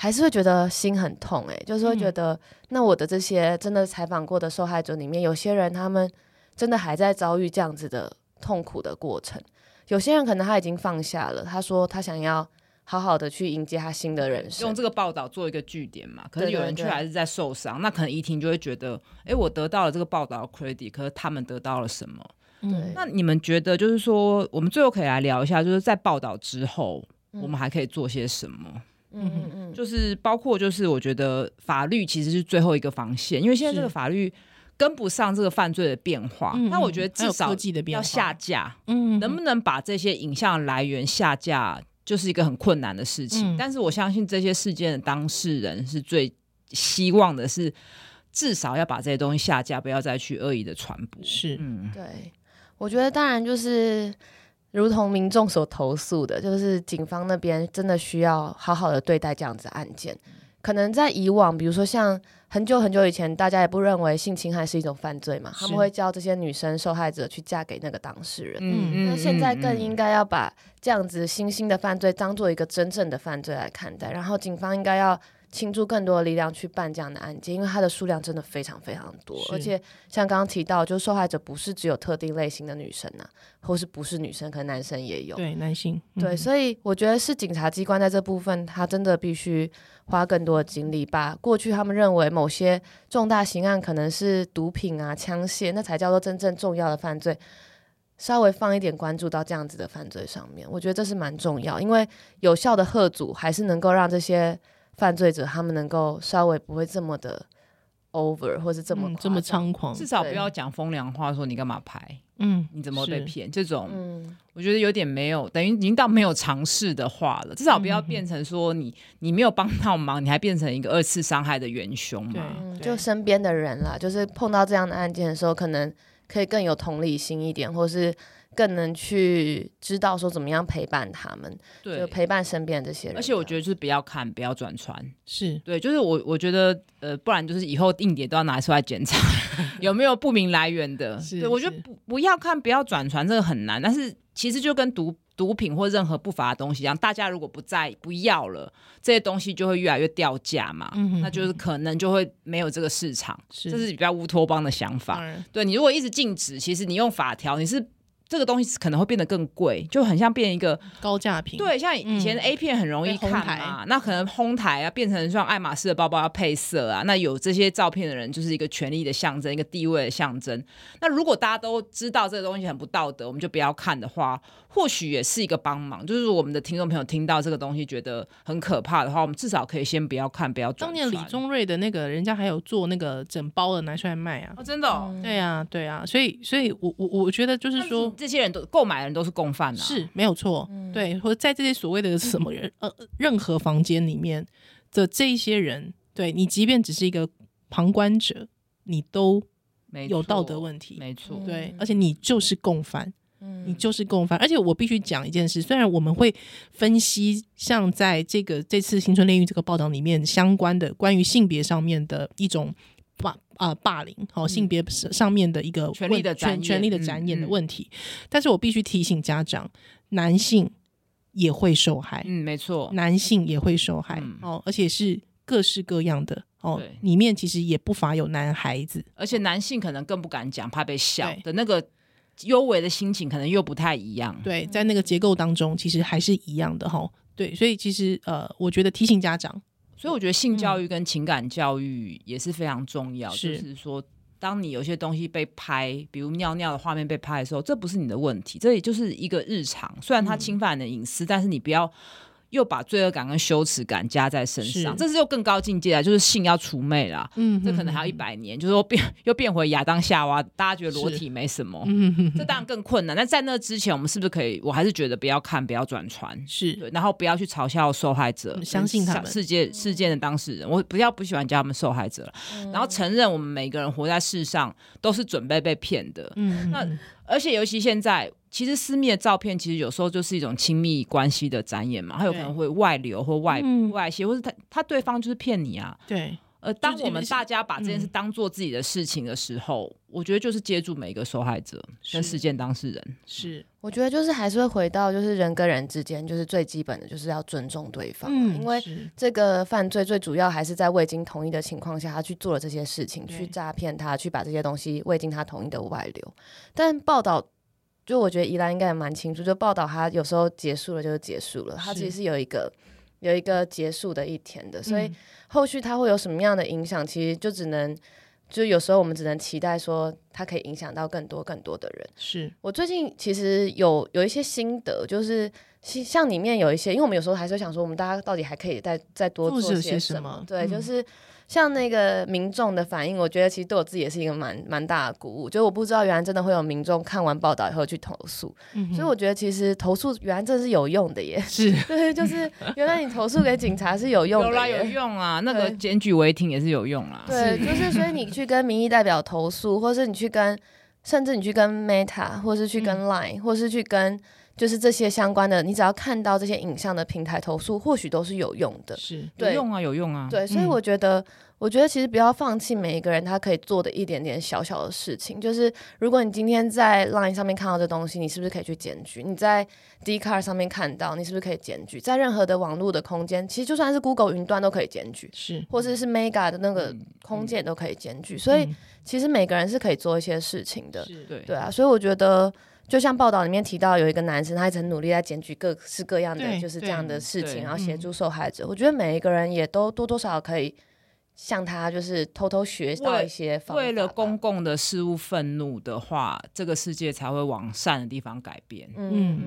还是会觉得心很痛诶、欸，就是会觉得，那我的这些真的采访过的受害者里面，有些人他们真的还在遭遇这样子的痛苦的过程，有些人可能他已经放下了，他说他想要好好的去迎接他新的人生，用这个报道做一个据点嘛。可是有人却还是在受伤，对对对，那可能怡婷就会觉得，哎、欸，我得到了这个报道的 credit，可是他们得到了什么？对那你们觉得，就是说，我们最后可以来聊一下，就是在报道之后，我们还可以做些什么？嗯嗯嗯，就是包括就是我觉得法律其实是最后一个防线，因为现在这个法律跟不上这个犯罪的变化。那是我觉得至少要下架，嗯，能不能把这些影像来源下架，就是一个很困难的事情。嗯、但是我相信这些事件的当事人是最希望的是，至少要把这些东西下架，不要再去恶意的传播。是，嗯，对，我觉得当然就是。如同民众所投诉的，就是警方那边真的需要好好的对待这样子案件。可能在以往，比如说像很久很久以前，大家也不认为性侵害是一种犯罪嘛，他们会叫这些女生受害者去嫁给那个当事人。嗯，那现在更应该要把这样子新兴的犯罪当做一个真正的犯罪来看待，然后警方应该要。倾注更多的力量去办这样的案件，因为它的数量真的非常非常多，而且像刚刚提到，就是受害者不是只有特定类型的女生呐、啊，或是不是女生，可能男生也有。对，男性。对，嗯、所以我觉得是警察机关在这部分，他真的必须花更多的精力，把过去他们认为某些重大刑案可能是毒品啊、枪械，那才叫做真正重要的犯罪，稍微放一点关注到这样子的犯罪上面。我觉得这是蛮重要，因为有效的贺阻还是能够让这些。犯罪者他们能够稍微不会这么的 over，或是这么、嗯、这么猖狂，至少不要讲风凉话，说你干嘛拍？嗯，你怎么被骗？这种，嗯，我觉得有点没有，等于已经到没有尝试的话了。至少不要变成说你你没有帮到忙，你还变成一个二次伤害的元凶嘛？就身边的人啦，就是碰到这样的案件的时候，可能可以更有同理心一点，或是更能去知道说怎么样陪伴他们，对，就陪伴身边这些人。而且我觉得就是不要看，不要转传，是对，就是我我觉得呃，不然就是以后硬碟都要拿出来检查 [laughs] 有没有不明来源的。是对，我觉得不不要看，不要转传，这个很难。但是其实就跟毒。毒品或任何不法的东西，一样大家如果不在不要了，这些东西就会越来越掉价嘛，嗯、哼那就是可能就会没有这个市场，是这是比较乌托邦的想法。嗯、对，你如果一直禁止，其实你用法条，你是。这个东西可能会变得更贵，就很像变一个高价品。对，像以前 A 片很容易看嘛，嗯、那可能哄抬啊，变成像爱马仕的包包要配色啊，那有这些照片的人就是一个权力的象征，一个地位的象征。那如果大家都知道这个东西很不道德，我们就不要看的话，或许也是一个帮忙。就是我们的听众朋友听到这个东西觉得很可怕的话，我们至少可以先不要看，不要转。当年李宗瑞的那个人家还有做那个整包的拿出来卖啊，哦、真的、哦嗯，对啊，对啊，所以，所以我我我觉得就是说。这些人都购买的人都是共犯啊，是没有错，嗯、对，或者在这些所谓的 [laughs] 什么人呃任何房间里面的这一些人，对你即便只是一个旁观者，你都有道德问题，没错，对，而且你就是共犯，嗯，你就是共犯，而且我必须讲一件事，虽然我们会分析像在这个这次新春炼狱这个报道里面相关的关于性别上面的一种。霸啊霸凌，好、哦、性别上面的一个权力的权权力的展演的问题，但是我必须提醒家长，男性也会受害，嗯，没错，男性也会受害，嗯、哦，而且是各式各样的，哦，里面其实也不乏有男孩子，而且男性可能更不敢讲，怕被笑的那个幽微的心情，可能又不太一样，对，在那个结构当中，其实还是一样的，哈、哦，对，所以其实呃，我觉得提醒家长。所以我觉得性教育跟情感教育也是非常重要。嗯、就是说，当你有些东西被拍，比如尿尿的画面被拍的时候，这不是你的问题，这也就是一个日常。虽然它侵犯你的隐私，嗯、但是你不要。又把罪恶感跟羞耻感加在身上，是这是又更高境界了，就是性要除魅了。嗯哼哼，这可能还要一百年，就是说变又变回亚当夏娃，大家觉得裸体没什么，嗯哼哼，这当然更困难。那在那之前，我们是不是可以？我还是觉得不要看，不要转传，是对，然后不要去嘲笑受害者，相信他们事件事件的当事人，我不要不喜欢叫他们受害者了，嗯、然后承认我们每个人活在世上都是准备被骗的。嗯那而且尤其现在。其实私密的照片，其实有时候就是一种亲密关系的展演嘛，他有可能会外流或外、嗯、外泄，或是他他对方就是骗你啊。对，呃，当我们大家把这件事当做自己的事情的时候，嗯、我觉得就是接住每一个受害者跟事件当事人。是，我觉得就是还是会回到就是人跟人之间，就是最基本的就是要尊重对方，嗯、因为这个犯罪最主要还是在未经同意的情况下，他去做了这些事情，去诈骗他，去把这些东西未经他同意的外流，但报道。就我觉得宜兰应该也蛮清楚，就报道它有时候结束了就是结束了，它其实是有一个有一个结束的一天的，所以后续它会有什么样的影响，其实就只能就有时候我们只能期待说它可以影响到更多更多的人。是我最近其实有有一些心得，就是像里面有一些，因为我们有时候还是想说，我们大家到底还可以再再多做些什么？对，嗯、就是。像那个民众的反应，我觉得其实对我自己也是一个蛮蛮大的鼓舞。就我不知道原来真的会有民众看完报道以后去投诉，嗯、所以我觉得其实投诉原来真的是有用的耶。是，[laughs] 对，就是 [laughs] 原来你投诉给警察是有用的，有啦，有用啊。那个检举违停也是有用啊。对，就是所以你去跟民意代表投诉，或是你去跟，甚至你去跟 Meta，或是去跟 Line，、嗯、或是去跟。就是这些相关的，你只要看到这些影像的平台投诉，或许都是有用的。是，有用啊，有用啊。对，所以我觉得，嗯、我觉得其实不要放弃每一个人他可以做的一点点小小的事情。就是如果你今天在 Line 上面看到这东西，你是不是可以去检举？你在 Dcard 上面看到，你是不是可以检举？在任何的网络的空间，其实就算是 Google 云端都可以检举，是，或者是 Mega 的那个空间都可以检举。嗯、所以其实每个人是可以做一些事情的。是，对，对啊。所以我觉得。就像报道里面提到，有一个男生，他一直很努力在检举各式各样的就是这样的事情，然后协助受害者。嗯、我觉得每一个人也都多多少少可以向他就是偷偷学到一些方法。为了公共的事物愤怒的话，这个世界才会往善的地方改变。嗯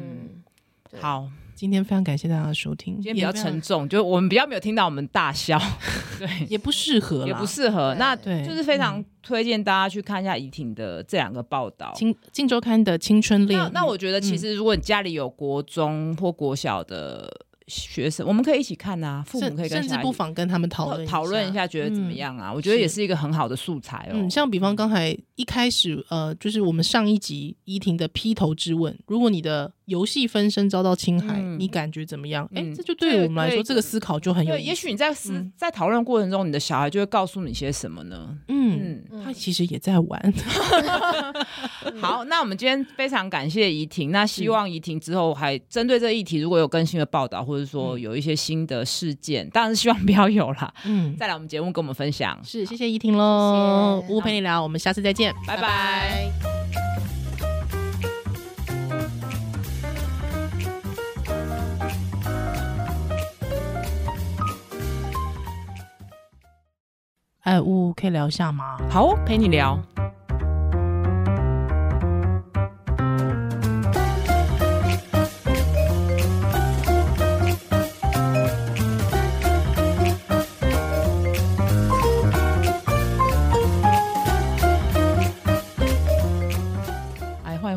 嗯，好。今天非常感谢大家的收听。今天比较沉重，就我们比较没有听到我们大笑，[laughs] 对，也不适合，也不适合。那对，就是非常推荐大家去看一下怡婷的这两个报道，《镜镜周刊》的《青春恋》。那我觉得，其实如果你家里有国中或国小的学生，我们可以一起看啊，父母可以跟甚至不妨跟他们讨论讨论一下，觉得怎么样啊？嗯、我觉得也是一个很好的素材哦。嗯，像比方刚才一开始，呃，就是我们上一集依婷的劈头之问，如果你的游戏分身遭到侵害，嗯、你感觉怎么样？哎、嗯，这就对于我们来说，这个思考就很有意思。也许你在思、嗯、在讨论过程中，你的小孩就会告诉你些什么呢？嗯，嗯他其实也在玩。[laughs] 好，那我们今天非常感谢怡婷，那希望怡婷之后还针对这个议题，如果有更新的报道，或者说有一些新的事件，嗯、当然是希望不要有啦。嗯，再来我们节目跟我们分享。是，谢谢怡婷喽。乌陪你聊，我们下次再见，拜拜。哎，呜可以聊一下吗？好，陪你聊。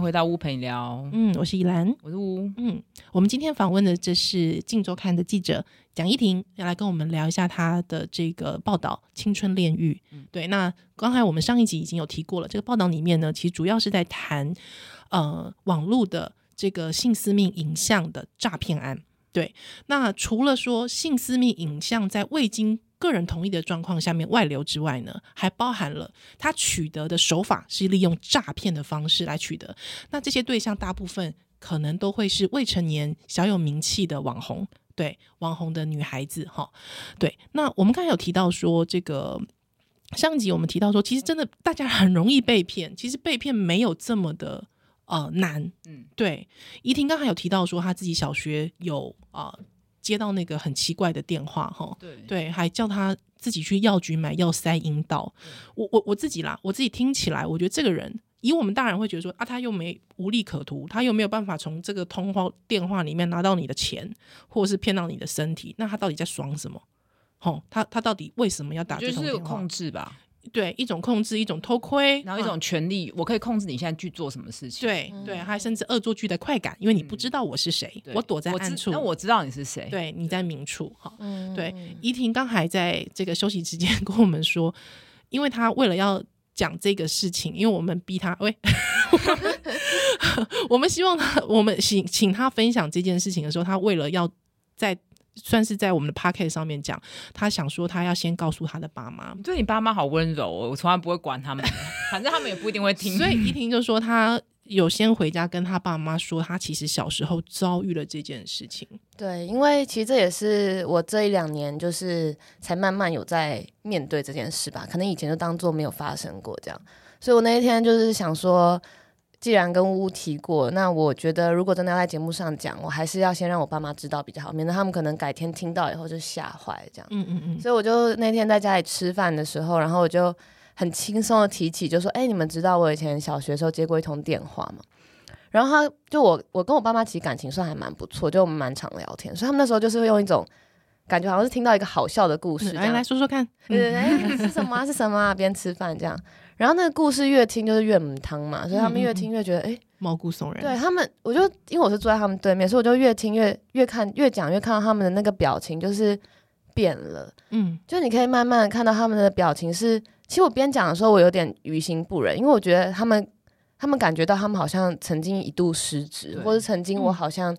回到屋陪你聊，嗯，我是依兰，我是乌，嗯，我们今天访问的这是《镜周刊》的记者蒋依婷，要来跟我们聊一下她的这个报道《青春炼狱》。嗯，对，那刚才我们上一集已经有提过了，这个报道里面呢，其实主要是在谈呃网络的这个性私密影像的诈骗案。对，那除了说性私密影像在未经个人同意的状况下面外流之外呢，还包含了他取得的手法是利用诈骗的方式来取得。那这些对象大部分可能都会是未成年、小有名气的网红，对，网红的女孩子哈。对，那我们刚才有提到说，这个上集我们提到说，其实真的大家很容易被骗，其实被骗没有这么的呃难。嗯，对。怡婷刚才有提到说，她自己小学有啊。呃接到那个很奇怪的电话，哈，对对，还叫他自己去药局买药塞阴道。我我我自己啦，我自己听起来，我觉得这个人，以我们大人会觉得说啊，他又没无利可图，他又没有办法从这个通话电话里面拿到你的钱，或者是骗到你的身体，那他到底在爽什么？吼，他他到底为什么要打这种电话？就是控制吧。对，一种控制，一种偷窥，然后一种权力，啊、我可以控制你现在去做什么事情。对对，还甚至恶作剧的快感，因为你不知道我是谁，嗯、我躲在暗处，那我，我知道你是谁。对，你在明处哈。对，怡婷刚还在这个休息之间 [laughs] 跟我们说，因为他为了要讲这个事情，因为我们逼他，喂，我们希望他，我们请请他分享这件事情的时候，他为了要在。算是在我们的 podcast 上面讲，他想说他要先告诉他的爸妈。对，你爸妈好温柔哦，我从来不会管他们，[laughs] 反正他们也不一定会听。所以依婷就说他有先回家跟他爸妈说，他其实小时候遭遇了这件事情。对，因为其实这也是我这一两年就是才慢慢有在面对这件事吧，可能以前就当做没有发生过这样。所以我那一天就是想说。既然跟呜呜提过，那我觉得如果真的要在节目上讲，我还是要先让我爸妈知道比较好，免得他们可能改天听到以后就吓坏这样。嗯嗯嗯。所以我就那天在家里吃饭的时候，然后我就很轻松的提起，就说：“哎、欸，你们知道我以前小学时候接过一通电话吗？”然后他就我我跟我爸妈其实感情算还蛮不错，就我们蛮常聊天，所以他们那时候就是会用一种感觉，好像是听到一个好笑的故事，来、说说看，对对对，是什么啊？是什么啊？边吃饭这样。然后那个故事越听就是越母汤嘛，所以他们越听越觉得哎毛骨悚然。对他们，我就因为我是坐在他们对面，所以我就越听越越看越讲越看到他们的那个表情就是变了。嗯，就你可以慢慢的看到他们的表情是，其实我边讲的时候我有点于心不忍，因为我觉得他们他们感觉到他们好像曾经一度失职，或者曾经我好像、嗯、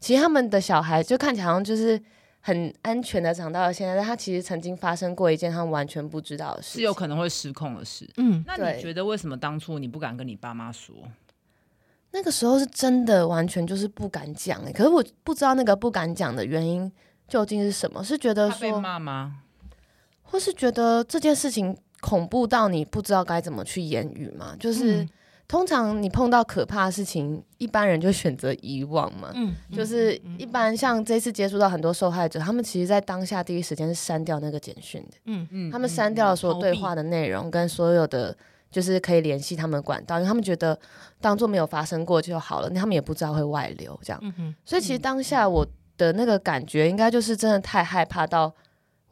其实他们的小孩就看起来好像就是。很安全的长到了现在，但他其实曾经发生过一件他们完全不知道的事，是有可能会失控的事。嗯，那你觉得为什么当初你不敢跟你爸妈说？那个时候是真的完全就是不敢讲哎，可是我不知道那个不敢讲的原因究竟是什么？是觉得说被骂吗？或是觉得这件事情恐怖到你不知道该怎么去言语吗？就是。嗯通常你碰到可怕的事情，一般人就选择遗忘嘛。嗯，就是一般像这次接触到很多受害者，他们其实在当下第一时间是删掉那个简讯的。嗯嗯，他们删掉了所有对话的内容跟所有的就是可以联系他们管道，因为他们觉得当做没有发生过就好了，他们也不知道会外流这样。嗯，所以其实当下我的那个感觉，应该就是真的太害怕到。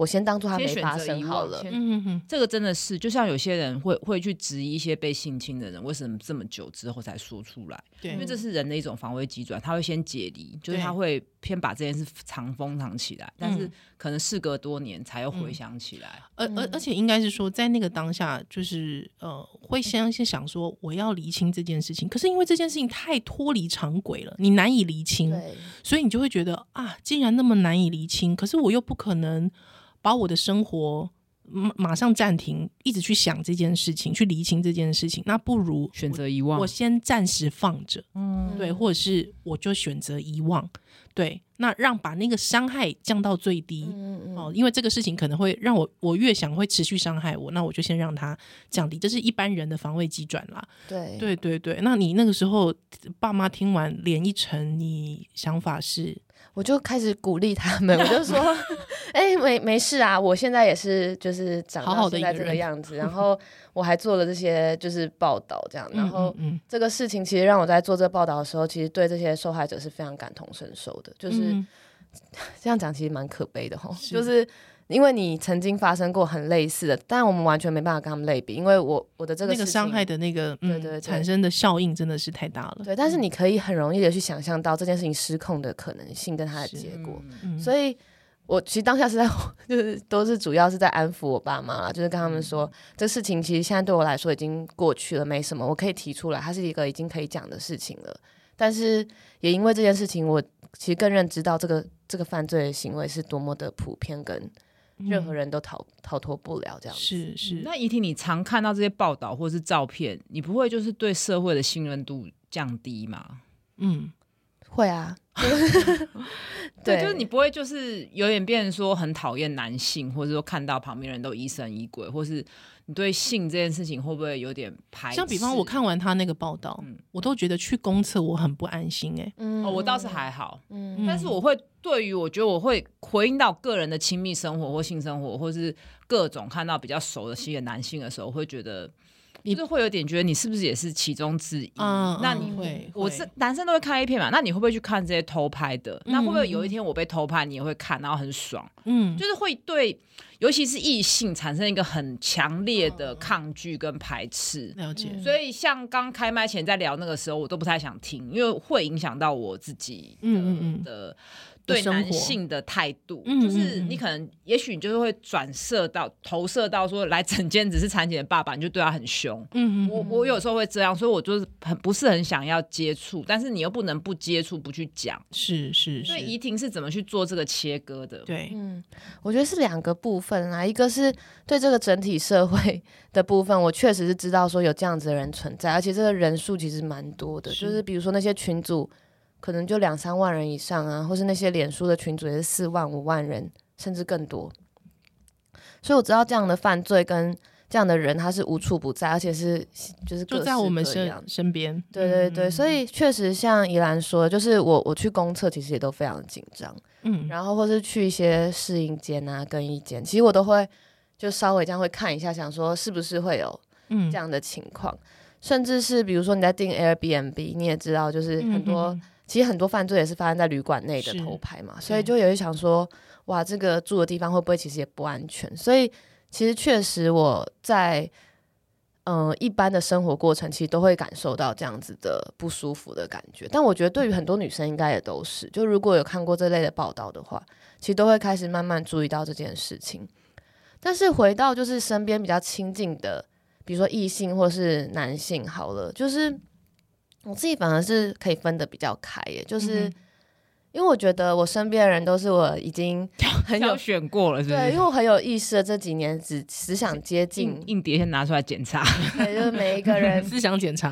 我先当做他没发生好了。嗯哼，这个真的是，就像有些人会会去质疑一些被性侵的人，为什么这么久之后才说出来？对，因为这是人的一种防卫机转，他会先解离，就是他会偏把这件事藏封藏起来，但是可能事隔多年才又回想起来。而而而且应该是说，在那个当下，就是呃，会先先想说我要厘清这件事情，可是因为这件事情太脱离常轨了，你难以厘清，所以你就会觉得啊，既然那么难以厘清，可是我又不可能。把我的生活马马上暂停，一直去想这件事情，去厘清这件事情，那不如选择遗忘。我先暂时放着，嗯，对，或者是我就选择遗忘，对，那让把那个伤害降到最低，嗯嗯，哦，因为这个事情可能会让我，我越想会持续伤害我，那我就先让它降低，这是一般人的防卫机转啦。对，对，对，对。那你那个时候，爸妈听完脸一沉，你想法是？我就开始鼓励他们，我就说：[laughs] “哎、欸，没没事啊，我现在也是，就是长到现在这个样子，[laughs] 然后我还做了这些就是报道，这样，然后这个事情其实让我在做这个报道的时候，其实对这些受害者是非常感同身受的，就是、嗯、[laughs] 这样讲，其实蛮可悲的哈，就是。”因为你曾经发生过很类似的，但我们完全没办法跟他们类比，因为我我的这个那个伤害的那个嗯，对对对，产生的效应真的是太大了。对，但是你可以很容易的去想象到这件事情失控的可能性跟它的结果，嗯、所以我其实当下是在 [laughs] 就是都是主要是在安抚我爸妈，就是跟他们说，嗯、这事情其实现在对我来说已经过去了，没什么，我可以提出来，它是一个已经可以讲的事情了。但是也因为这件事情，我其实更认知到这个这个犯罪的行为是多么的普遍跟。任何人都逃逃脱不了这样子。是是。那怡婷，你常看到这些报道或是照片，你不会就是对社会的信任度降低吗？嗯，会啊。[laughs] 对，就是你不会就是有点变成说很讨厌男性，或者说看到旁边人都疑神疑鬼，或是你对性这件事情会不会有点排斥？像比方我看完他那个报道，嗯、我都觉得去公厕我很不安心哎、欸。嗯，哦，我倒是还好，嗯，但是我会对于我觉得我会回应到个人的亲密生活或性生活，或是各种看到比较熟的性的男性的时候，我会觉得。你就会有点觉得你是不是也是其中之一？嗯、那你会，我是男生都会看 A 片嘛？那你会不会去看这些偷拍的？嗯、那会不会有一天我被偷拍，你也会看，然后很爽？嗯，就是会对，尤其是异性产生一个很强烈的抗拒跟排斥。了解。所以像刚开麦前在聊那个时候，我都不太想听，因为会影响到我自己的。嗯嗯的对男性的态度，就是你可能，也许你就是会转射到、投射到说，来整间只是产检的爸爸，你就对他很凶。嗯嗯，我我有时候会这样，所以我就是很不是很想要接触，但是你又不能不接触、不去讲。是是是。所以怡婷是怎么去做这个切割的？对，嗯，我觉得是两个部分啦，一个是对这个整体社会的部分，我确实是知道说有这样子的人存在，而且这个人数其实蛮多的，是就是比如说那些群组。可能就两三万人以上啊，或是那些脸书的群组也是四万五万人，甚至更多。所以我知道这样的犯罪跟这样的人，他是无处不在，而且是就是就在我们身身边。对对对，所以确实像宜兰说，就是我我去公厕其实也都非常的紧张，嗯，然后或是去一些试衣间啊、更衣间，其实我都会就稍微这样会看一下，想说是不是会有这样的情况，嗯、甚至是比如说你在订 Airbnb，你也知道就是很多。嗯其实很多犯罪也是发生在旅馆内的偷拍嘛，所以就有一想说，哇，这个住的地方会不会其实也不安全？所以其实确实我在嗯、呃、一般的生活过程，其实都会感受到这样子的不舒服的感觉。但我觉得对于很多女生应该也都是，就如果有看过这类的报道的话，其实都会开始慢慢注意到这件事情。但是回到就是身边比较亲近的，比如说异性或是男性，好了，就是。我自己反而是可以分得比较开耶，就是因为我觉得我身边的人都是我已经 [laughs] 很有选过了，是不是？对，因为我很有意识的这几年只只想接近硬碟，先拿出来检查，[laughs] 对，就是每一个人 [laughs] 思想检查，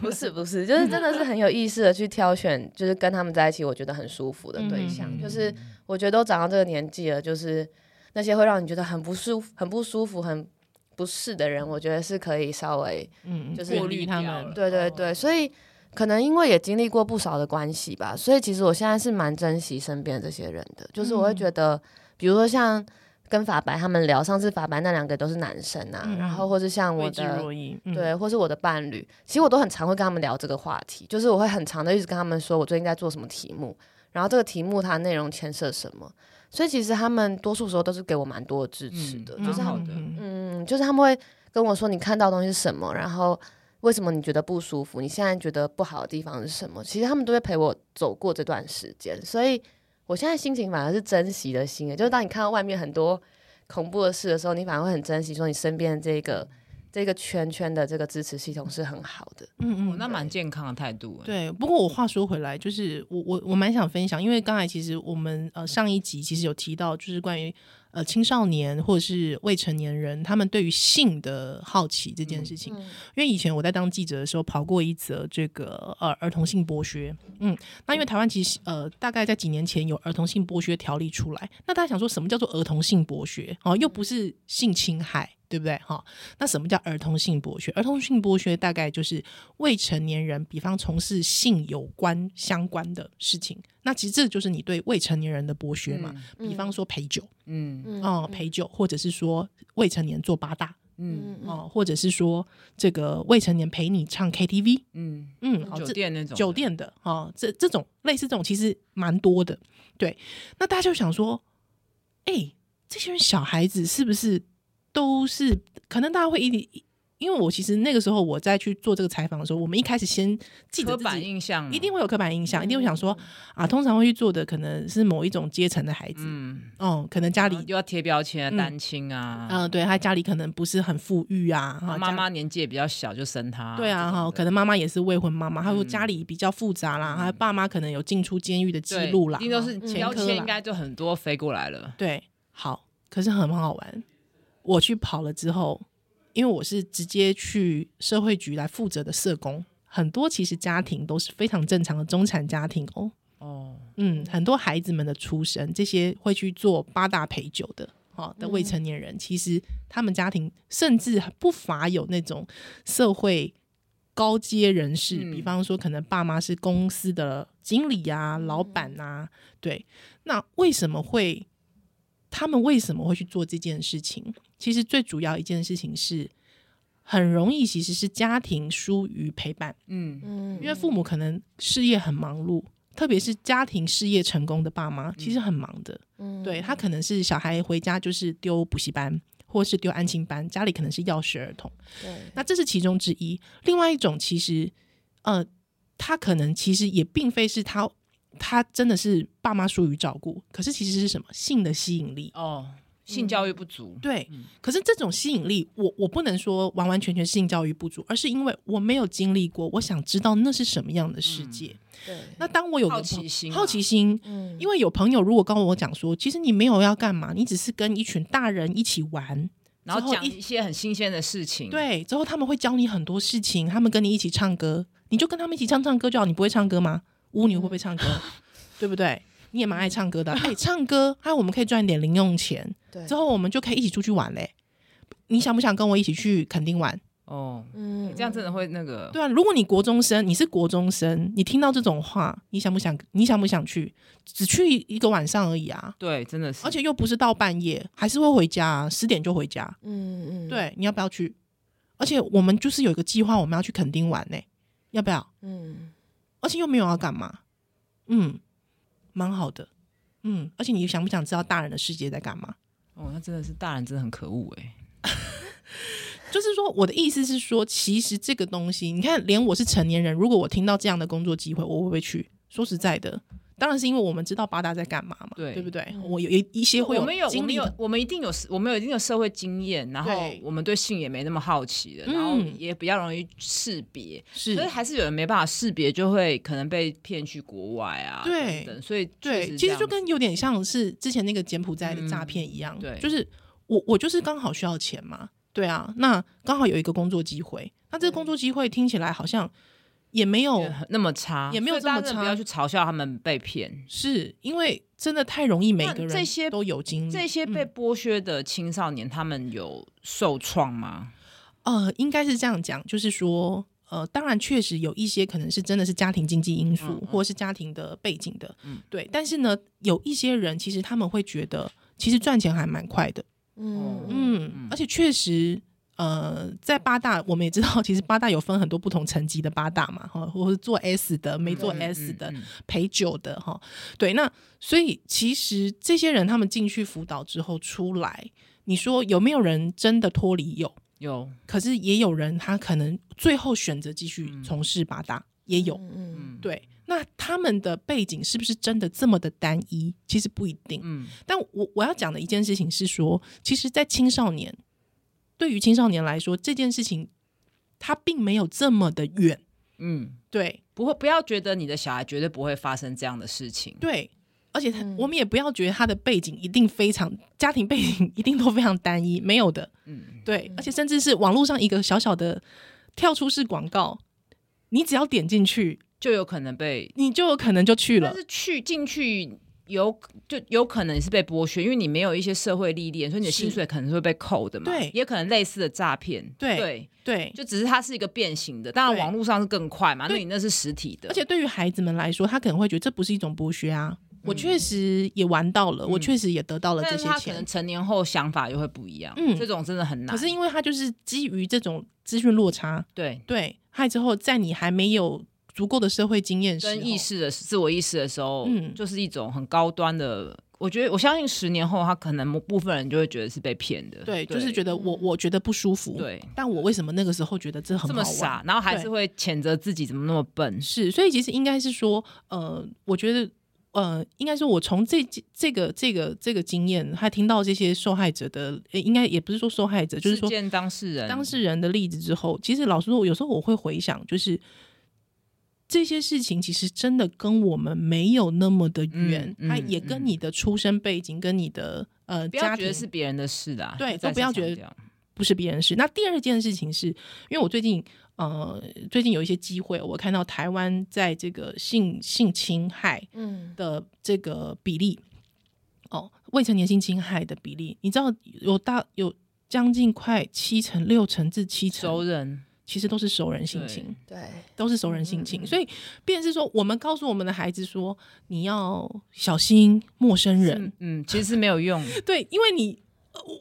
不是不是，就是真的是很有意识的去挑选，就是跟他们在一起，我觉得很舒服的对象。嗯、就是我觉得都长到这个年纪了，就是那些会让你觉得很不舒服、很不舒服、很不适的人，我觉得是可以稍微嗯，就是过滤他们。对对对，所以。可能因为也经历过不少的关系吧，所以其实我现在是蛮珍惜身边这些人的。就是我会觉得，嗯、比如说像跟法白他们聊，上次法白那两个都是男生啊，嗯、然后或是像我的，嗯、对，或是我的伴侣，其实我都很常会跟他们聊这个话题。就是我会很常的一直跟他们说我最近在做什么题目，然后这个题目它内容牵涉什么。所以其实他们多数时候都是给我蛮多的支持的，嗯、就是好的，嗯，就是他们会跟我说你看到的东西是什么，然后为什么你觉得不舒服，你现在觉得不好的地方是什么，其实他们都会陪我走过这段时间，所以我现在心情反而是珍惜的心，就是当你看到外面很多恐怖的事的时候，你反而会很珍惜说你身边的这个。这个圈圈的这个支持系统是很好的，嗯嗯，哦、那蛮健康的态度。对，不过我话说回来，就是我我我蛮想分享，因为刚才其实我们呃上一集其实有提到，就是关于呃青少年或者是未成年人他们对于性的好奇这件事情。嗯、因为以前我在当记者的时候跑过一则这个呃儿童性剥削，嗯，那因为台湾其实呃大概在几年前有儿童性剥削条例出来，那大家想说什么叫做儿童性剥削？哦，又不是性侵害。对不对？哈，那什么叫儿童性剥削？儿童性剥削大概就是未成年人，比方从事性有关相关的事情。那其实这就是你对未成年人的剥削嘛。嗯、比方说陪酒，嗯哦，陪酒，或者是说未成年做八大，嗯哦，或者是说这个未成年陪你唱 KTV，嗯嗯，哦、酒店那种酒店的哦，这这种类似这种其实蛮多的。对，那大家就想说，哎，这些人小孩子是不是？都是可能大家会一定，因为我其实那个时候我在去做这个采访的时候，我们一开始先记得刻板印象，一定会有刻板印象，一定会想说啊，通常会去做的可能是某一种阶层的孩子，嗯，哦，可能家里又要贴标签啊，单亲啊，嗯，对他家里可能不是很富裕啊，妈妈年纪也比较小就生他，对啊，哈，可能妈妈也是未婚妈妈，他说家里比较复杂啦，他爸妈可能有进出监狱的记录啦，一定都是标签，应该就很多飞过来了，对，好，可是很好玩。我去跑了之后，因为我是直接去社会局来负责的社工，很多其实家庭都是非常正常的中产家庭哦。哦，嗯，很多孩子们的出生，这些会去做八大陪酒的，哦的未成年人，嗯、其实他们家庭甚至不乏有那种社会高阶人士，嗯、比方说可能爸妈是公司的经理啊、老板啊，对，那为什么会？他们为什么会去做这件事情？其实最主要一件事情是，很容易其实是家庭疏于陪伴。嗯嗯，因为父母可能事业很忙碌，特别是家庭事业成功的爸妈，其实很忙的。嗯，对，他可能是小孩回家就是丢补习班，或是丢安亲班，家里可能是钥匙儿童。对，那这是其中之一。另外一种其实，呃，他可能其实也并非是他。他真的是爸妈疏于照顾，可是其实是什么？性的吸引力。哦，性教育不足。嗯、对，嗯、可是这种吸引力，我我不能说完完全全性教育不足，而是因为我没有经历过，我想知道那是什么样的世界。嗯、对，那当我有个好奇心、啊，好奇心，嗯，因为有朋友如果跟我讲说，其实你没有要干嘛，你只是跟一群大人一起玩，然后讲一些很新鲜的事情，对，之后他们会教你很多事情，他们跟你一起唱歌，你就跟他们一起唱唱歌就好，你不会唱歌吗？巫女会不会唱歌？[laughs] 对不对？你也蛮爱唱歌的，[laughs] 哎，唱歌，还有我们可以赚点零用钱，对，之后我们就可以一起出去玩嘞。你想不想跟我一起去垦丁玩？哦，嗯，这样真的会那个？对啊，如果你国中生，你是国中生，你听到这种话，你想不想？你想不想去？只去一个晚上而已啊。对，真的是，而且又不是到半夜，还是会回家，十点就回家。嗯嗯，对，你要不要去？而且我们就是有一个计划，我们要去垦丁玩呢，要不要？嗯，而且又没有要干嘛？嗯。蛮好的，嗯，而且你想不想知道大人的世界在干嘛？哦，那真的是大人，真的很可恶哎。[laughs] 就是说，我的意思是说，其实这个东西，你看，连我是成年人，如果我听到这样的工作机会，我会不会去？说实在的。当然是因为我们知道八大在干嘛嘛，对，对不对？我有一一些会有，我们有，我们有，我们一定有，我们有一定的社会经验，然后我们对性也没那么好奇的，然后也比较容易识别，是，所以还是有人没办法识别，就会可能被骗去国外啊，对，所以对，其实就跟有点像是之前那个柬埔寨的诈骗一样，对，就是我我就是刚好需要钱嘛，对啊，那刚好有一个工作机会，那这个工作机会听起来好像。也没有那么差，也没有这么差。不要去嘲笑他们被骗，是因为真的太容易，每个人这些都有经历。这些被剥削的青少年，嗯、他们有受创吗？呃，应该是这样讲，就是说，呃，当然确实有一些可能是真的是家庭经济因素，嗯嗯、或是家庭的背景的，嗯，对。但是呢，有一些人其实他们会觉得，其实赚钱还蛮快的，嗯嗯，嗯，而且确实。呃，在八大我们也知道，其实八大有分很多不同层级的八大嘛，哈，或是做 S 的、没做 S 的、嗯嗯嗯、陪酒的，哈，对。那所以其实这些人他们进去辅导之后出来，你说有没有人真的脱离？有，有。可是也有人他可能最后选择继续从事八大，嗯、也有，嗯，对。那他们的背景是不是真的这么的单一？其实不一定。嗯，但我我要讲的一件事情是说，其实，在青少年，对于青少年来说，这件事情它并没有这么的远。嗯，对，不会不要觉得你的小孩绝对不会发生这样的事情。对，而且他、嗯、我们也不要觉得他的背景一定非常家庭背景一定都非常单一，没有的。嗯，对，而且甚至是网络上一个小小的跳出式广告，你只要点进去。就有可能被，你就有可能就去了。但是去进去有就有可能是被剥削，因为你没有一些社会历练，所以你的薪水可能是会被扣的嘛。对，也可能类似的诈骗。对对对，就只是它是一个变形的，当然网络上是更快嘛。那你那是实体的，而且对于孩子们来说，他可能会觉得这不是一种剥削啊。我确实也玩到了，我确实也得到了这些钱。他可能成年后想法又会不一样。嗯，这种真的很难。可是因为他就是基于这种资讯落差，对对，害之后在你还没有。足够的社会经验跟意识的自我意识的时候，嗯，就是一种很高端的。我觉得我相信十年后，他可能部分人就会觉得是被骗的。对，对就是觉得我我觉得不舒服。对，但我为什么那个时候觉得这很，这么傻，然后还是会谴责自己怎么那么笨？是，所以其实应该是说，呃，我觉得，呃，应该说我从这这个这个这个经验，还听到这些受害者的，应该也不是说受害者，就是说当事人当事人的例子之后，其实老实说，有时候我会回想，就是。这些事情其实真的跟我们没有那么的远，它、嗯嗯、也跟你的出生背景、嗯、跟你的呃家庭，不要觉得是别人的事的、啊，对，都不要觉得不是别人的事。那第二件事情是，因为我最近呃最近有一些机会，我看到台湾在这个性性侵害的这个比例，嗯、哦，未成年性侵害的比例，你知道有大有将近快七成、六成至七成熟人。其实都是熟人性情，对，都是熟人性情。嗯、所以，便是说，我们告诉我们的孩子说，你要小心陌生人。嗯，其实是没有用。[laughs] 对，因为你，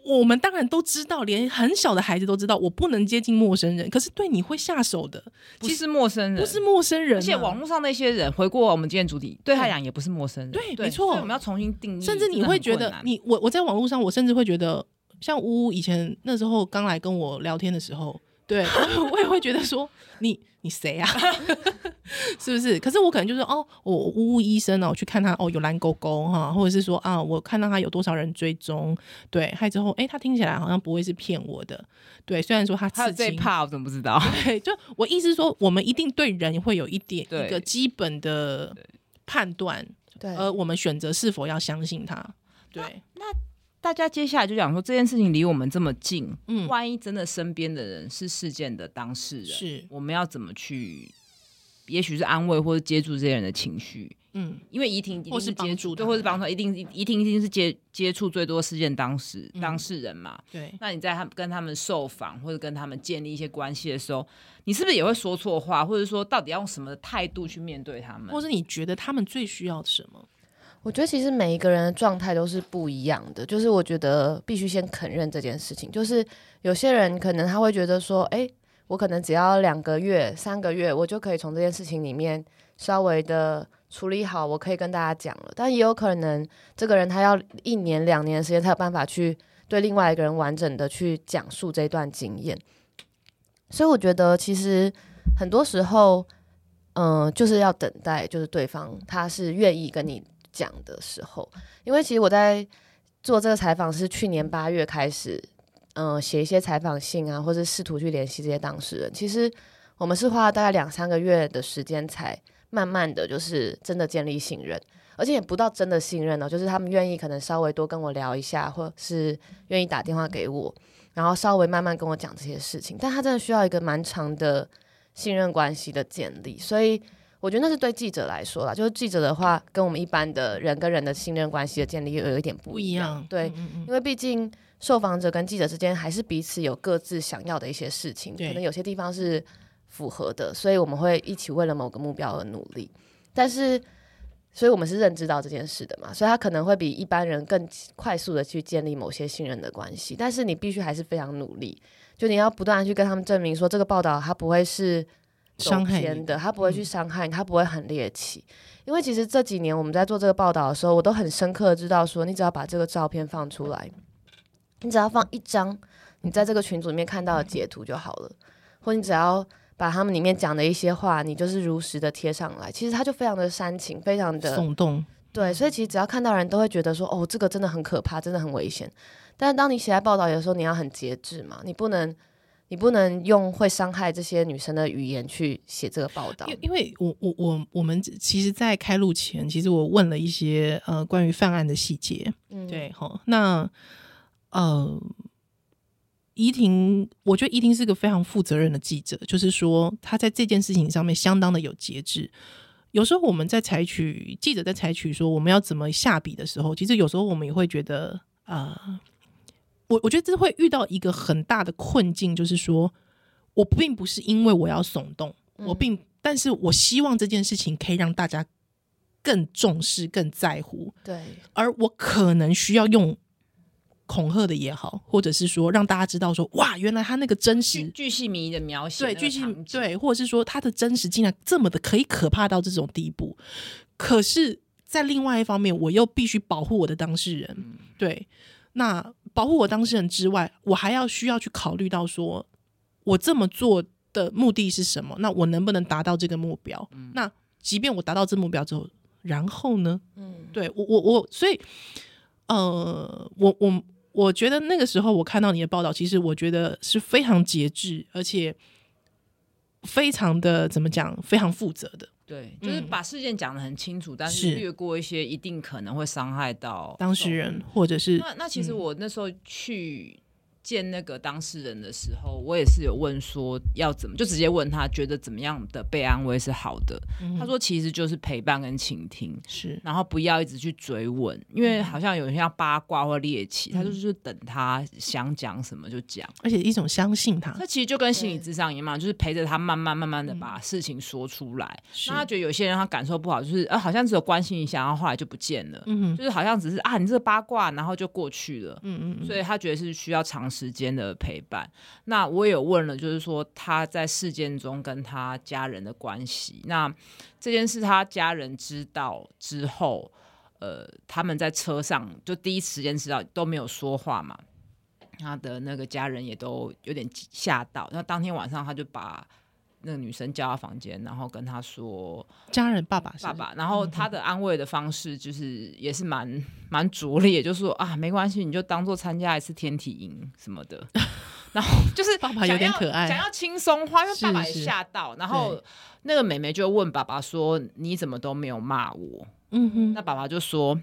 我们当然都知道，连很小的孩子都知道，我不能接近陌生人。可是，对你会下手的，不是陌生人，不是陌生人、啊。而且，网络上那些人，回过我们今天主题，对他讲也不是陌生人。对，对没错。我们要重新定义。甚至你会觉得，你我我在网络上，我甚至会觉得，像呜呜以前那时候刚来跟我聊天的时候。对，[laughs] 我也会觉得说你你谁啊？[laughs] 是不是？可是我可能就是哦，我呜呜医生哦，我去看他哦，有蓝勾勾哈，或者是说啊，我看到他有多少人追踪，对，还之后哎，他听起来好像不会是骗我的，对，虽然说他他最怕，我怎么不知道？对，就我意思说，我们一定对人会有一点一个基本的判断，对，而我们选择是否要相信他，对，那。那大家接下来就讲说这件事情离我们这么近，嗯，万一真的身边的人是事件的当事人，是我们要怎么去？也许是安慰或者接住这些人的情绪，嗯，因为怡婷一定是接触，对，或是帮助，一定怡婷一定是接接触最多事件当时、嗯、当事人嘛，对。那你在他跟他们受访或者跟他们建立一些关系的时候，你是不是也会说错话，或者说到底要用什么态度去面对他们，或是你觉得他们最需要什么？我觉得其实每一个人的状态都是不一样的，就是我觉得必须先肯认这件事情。就是有些人可能他会觉得说，哎，我可能只要两个月、三个月，我就可以从这件事情里面稍微的处理好，我可以跟大家讲了。但也有可能这个人他要一年、两年的时间才有办法去对另外一个人完整的去讲述这段经验。所以我觉得其实很多时候，嗯、就是要等待，就是对方他是愿意跟你。讲的时候，因为其实我在做这个采访是去年八月开始，嗯、写一些采访信啊，或者试图去联系这些当事人。其实我们是花了大概两三个月的时间，才慢慢的就是真的建立信任，而且也不到真的信任呢，就是他们愿意可能稍微多跟我聊一下，或是愿意打电话给我，然后稍微慢慢跟我讲这些事情。但他真的需要一个蛮长的信任关系的建立，所以。我觉得那是对记者来说啦，就是记者的话，跟我们一般的人跟人的信任关系的建立又有一点不一样。对，嗯嗯，因为毕竟受访者跟记者之间还是彼此有各自想要的一些事情，可能有些地方是符合的，所以我们会一起为了某个目标而努力。但是所以我们是认知到这件事的嘛，所以他可能会比一般人更快速的去建立某些信任的关系。但是你必须还是非常努力，就你要不断的去跟他们证明说，这个报道它不会是伤害的，他不会去伤害你，他不会很猎奇。因为其实这几年我们在做这个报道的时候，我都很深刻的知道说，你只要把这个照片放出来，你只要放一张你在这个群组里面看到的截图就好了，或你只要把他们里面讲的一些话，你就是如实的贴上来，其实他就非常的煽情，非常的耸动。对，所以其实只要看到人都会觉得说，哦，这个真的很可怕，真的很危险。但是当你写在报道的时候，你要很节制嘛，你不能。你不能用会伤害这些女生的语言去写这个报道，因因为我我我我们其实，在开录前，其实我问了一些呃关于犯案的细节，嗯，对，好，那呃，怡婷，我觉得怡婷是个非常负责任的记者，就是说她在这件事情上面相当的有节制。有时候我们在采取记者在采取说我们要怎么下笔的时候，其实有时候我们也会觉得啊。呃我我觉得这会遇到一个很大的困境，就是说，我并不是因为我要耸动，嗯、我并，但是我希望这件事情可以让大家更重视、更在乎。对，而我可能需要用恐吓的也好，或者是说让大家知道说，哇，原来他那个真实、巨细靡遗的描写，对，巨细对，或者是说他的真实竟然这么的可以可怕到这种地步。可是，在另外一方面，我又必须保护我的当事人，嗯、对。那保护我当事人之外，我还要需要去考虑到说，我这么做的目的是什么？那我能不能达到这个目标？嗯、那即便我达到这目标之后，然后呢？嗯，对我我我，所以，呃，我我我觉得那个时候我看到你的报道，其实我觉得是非常节制，而且非常的怎么讲，非常负责的。对，就是把事件讲得很清楚，嗯、但是略过一些一定可能会伤害到当事人，或者是那那其实我那时候去。见那个当事人的时候，我也是有问说要怎么，就直接问他觉得怎么样的被安慰是好的。嗯、他说其实就是陪伴跟倾听，是，然后不要一直去追问，因为好像有人像八卦或猎奇，嗯、他就是等他想讲什么就讲，而且一种相信他。他其实就跟心理咨商一样，就是陪着他慢慢慢慢的把事情说出来。嗯、那他觉得有些人他感受不好，就是呃好像只有关心一下，然后后来就不见了，嗯哼，就是好像只是啊你这个八卦，然后就过去了，嗯嗯，所以他觉得是需要长时间的陪伴。那我也有问了，就是说他在事件中跟他家人的关系。那这件事他家人知道之后，呃，他们在车上就第一时间知道都没有说话嘛。他的那个家人也都有点吓到。那当天晚上他就把那个女生叫到房间，然后跟他说：“家人，爸爸是，爸爸。”然后他的安慰的方式就是也是蛮蛮拙劣，就是说啊，没关系，你就当做参加一次天体营什么的。[laughs] 然后就是爸爸有点可爱，想要轻松化，因为爸爸也吓到。是是然后那个妹妹就问爸爸说：“你怎么都没有骂我？”嗯哼，那爸爸就说：“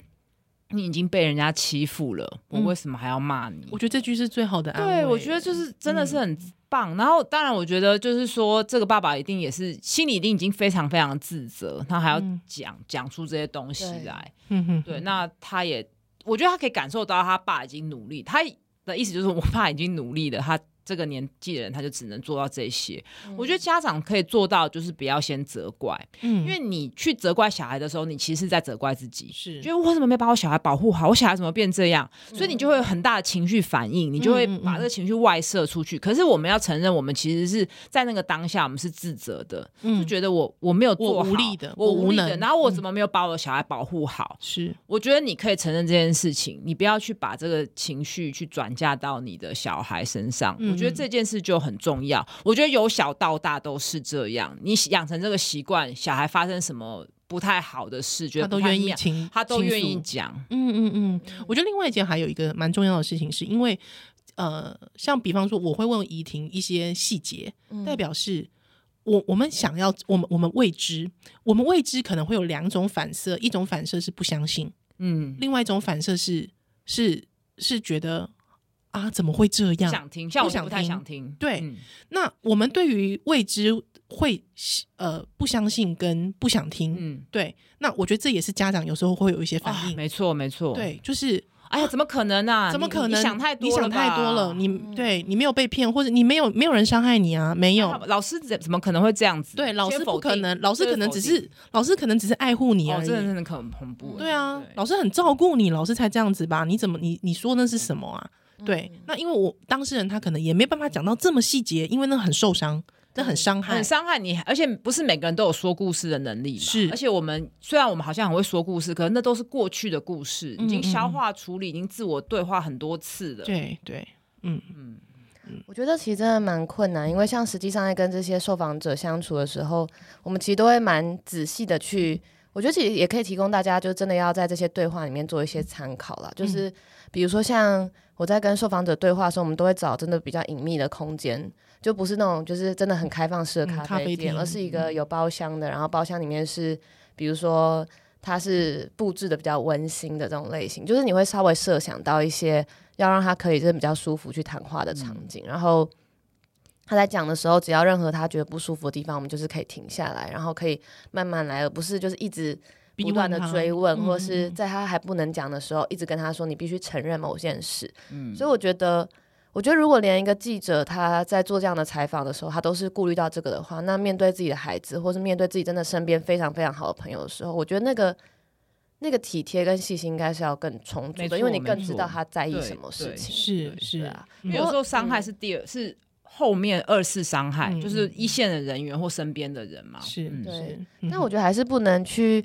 你已经被人家欺负了，我为什么还要骂你？”我觉得这句是最好的安慰。对，我觉得就是真的是很。嗯棒，然后当然，我觉得就是说，这个爸爸一定也是心里一定已经非常非常自责，他还要讲、嗯、讲出这些东西来。对，对，那他也，我觉得他可以感受到他爸已经努力，他的意思就是我爸已经努力了，他。这个年纪的人，他就只能做到这些。嗯、我觉得家长可以做到，就是不要先责怪，嗯，因为你去责怪小孩的时候，你其实是在责怪自己，是，觉得我怎么没把我小孩保护好，我小孩怎么变这样，嗯、所以你就会有很大的情绪反应，你就会把这个情绪外射出去。可是我们要承认，我们其实是在那个当下，我们是自责的，嗯、就觉得我我没有做好，我无力的，我无力的，然后我怎么没有把我的小孩保护好？是、嗯，我觉得你可以承认这件事情，你不要去把这个情绪去转嫁到你的小孩身上。嗯、我觉得这件事就。就很重要，我觉得由小到大都是这样。你养成这个习惯，小孩发生什么不太好的事，觉得他都愿意听，他都愿意讲。嗯嗯嗯，我觉得另外一件还有一个蛮重要的事情，是因为呃，像比方说，我会问怡婷一些细节，嗯、代表是我我们想要，我们我们未知，我们未知可能会有两种反射，一种反射是不相信，嗯，另外一种反射是是是觉得。啊，怎么会这样？想听，像我不太想听。对，嗯、那我们对于未知会呃不相信跟不想听，嗯，对。那我觉得这也是家长有时候会有一些反应。啊、没错，没错。对，就是哎呀，怎么可能啊？怎么可能？你想太多，你想太多了。你对你没有被骗，或者你没有没有人伤害你啊？没有。老师怎怎么可能会这样子？对，老师不可能。老师可能只是老师可能只是爱护你而已。真的真的很恐怖。对啊，老师很照顾你，老师才这样子吧？你怎么你你说那是什么啊？对，那因为我当事人他可能也没办法讲到这么细节，因为那很受伤。这很伤害，很伤害你，而且不是每个人都有说故事的能力嘛。是，而且我们虽然我们好像很会说故事，可是那都是过去的故事，嗯、已经消化处理，已经自我对话很多次了。对对，嗯嗯嗯，我觉得其实真的蛮困难，因为像实际上在跟这些受访者相处的时候，我们其实都会蛮仔细的去，我觉得其实也可以提供大家，就真的要在这些对话里面做一些参考了。就是比如说像我在跟受访者对话的时候，我们都会找真的比较隐秘的空间。就不是那种就是真的很开放式的咖啡店，嗯、而是一个有包厢的，然后包厢里面是，比如说它是布置的比较温馨的这种类型，就是你会稍微设想到一些要让他可以就是比较舒服去谈话的场景，嗯、然后他在讲的时候，只要任何他觉得不舒服的地方，我们就是可以停下来，然后可以慢慢来，而不是就是一直不断的追问，问或是在他还不能讲的时候，一直跟他说你必须承认某件事。嗯，所以我觉得。我觉得，如果连一个记者他在做这样的采访的时候，他都是顾虑到这个的话，那面对自己的孩子，或是面对自己真的身边非常非常好的朋友的时候，我觉得那个那个体贴跟细心应该是要更充足的，因为你更知道他在意什么事情。是是啊，有时候伤害是第二，是后面二次伤害，就是一线的人员或身边的人嘛。是，对。但我觉得还是不能去。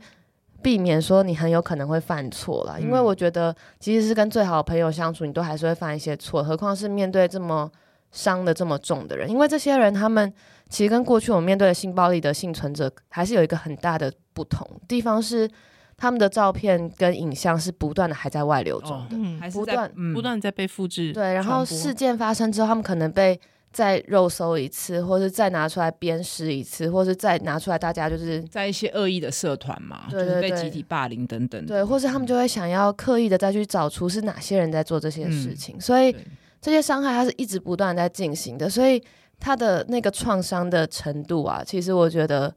避免说你很有可能会犯错了，因为我觉得即使是跟最好的朋友相处，你都还是会犯一些错，何况是面对这么伤的这么重的人。因为这些人他们其实跟过去我们面对的性暴力的幸存者还是有一个很大的不同地方，是他们的照片跟影像是不断的还在外流中的，哦、不断不断在被复制。对，然后事件发生之后，他们可能被。再肉搜一次，或是再拿出来鞭尸一次，或是再拿出来，大家就是在一些恶意的社团嘛，对对对，就是被集体霸凌等等。对，或是他们就会想要刻意的再去找出是哪些人在做这些事情，嗯、所以这些伤害它是一直不断在进行的，所以他的那个创伤的程度啊，其实我觉得。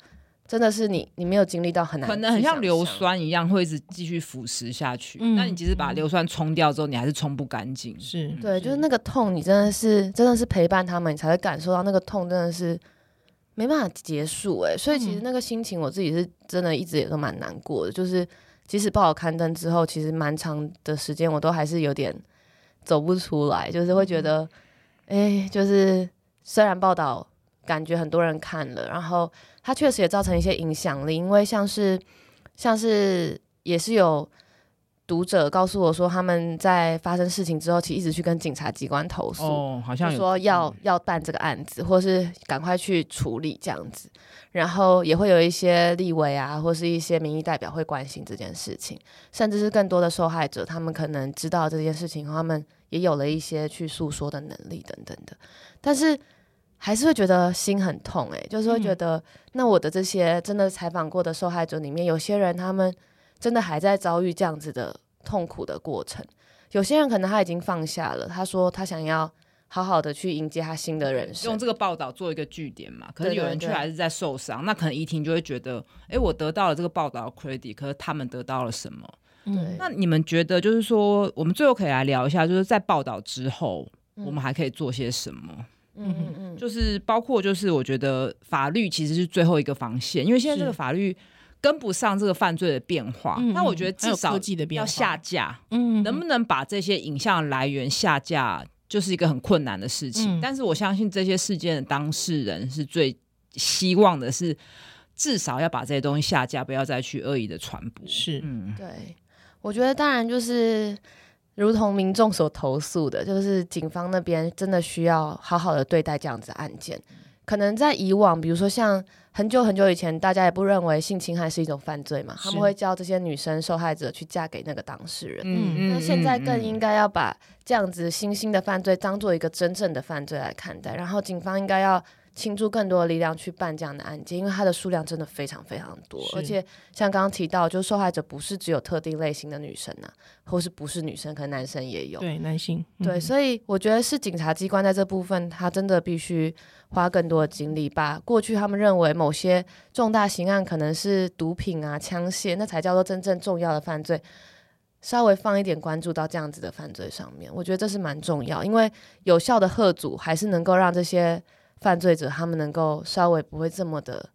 真的是你，你没有经历到很难，可能很像硫酸一样，会一直继续腐蚀下去。嗯，那你即使把硫酸冲掉之后，你还是冲不干净。是对，就是那个痛，你真的是真的是陪伴他们，你才会感受到那个痛，真的是没办法结束。哎，所以其实那个心情，我自己是真的一直也都蛮难过的。就是即使报好刊登之后，其实蛮长的时间，我都还是有点走不出来，就是会觉得，哎，就是虽然报道。感觉很多人看了，然后他确实也造成一些影响力，因为像是像是也是有读者告诉我说，他们在发生事情之后，其实一直去跟警察机关投诉，哦，好像说要要办这个案子，或是赶快去处理这样子，然后也会有一些立委啊，或是一些民意代表会关心这件事情，甚至是更多的受害者，他们可能知道这件事情，他们也有了一些去诉说的能力等等的，但是。还是会觉得心很痛，哎，就是会觉得，嗯、那我的这些真的采访过的受害者里面，有些人他们真的还在遭遇这样子的痛苦的过程，有些人可能他已经放下了，他说他想要好好的去迎接他新的人生，用这个报道做一个据点嘛。可是有人却还是在受伤，对对对，那可能怡婷就会觉得，哎，我得到了这个报道的 credit，可是他们得到了什么？嗯，那你们觉得，就是说，我们最后可以来聊一下，就是在报道之后，我们还可以做些什么？嗯嗯嗯，就是包括就是我觉得法律其实是最后一个防线，因为现在这个法律跟不上这个犯罪的变化。那我觉得至少要下架，嗯，能不能把这些影像来源下架，就是一个很困难的事情。但是我相信这些事件的当事人是最希望的是，至少要把这些东西下架，不要再去恶意的传播。是，嗯，对，我觉得当然就是。如同民众所投诉的，就是警方那边真的需要好好的对待这样子案件。可能在以往，比如说像很久很久以前，大家也不认为性侵害是一种犯罪嘛，他们会叫这些女生受害者去嫁给那个当事人。嗯，那现在更应该要把这样子新兴的犯罪当做一个真正的犯罪来看待，然后警方应该要。倾注更多的力量去办这样的案件，因为它的数量真的非常非常多，而且像刚刚提到，就是受害者不是只有特定类型的女生呐、啊，或是不是女生，可能男生也有。对，男性。嗯、对，所以我觉得是警察机关在这部分，他真的必须花更多的精力，把过去他们认为某些重大刑案可能是毒品啊、枪械，那才叫做真正重要的犯罪。稍微放一点关注到这样子的犯罪上面，我觉得这是蛮重要，因为有效的贺阻还是能够让这些犯罪者他们能够稍微不会这么的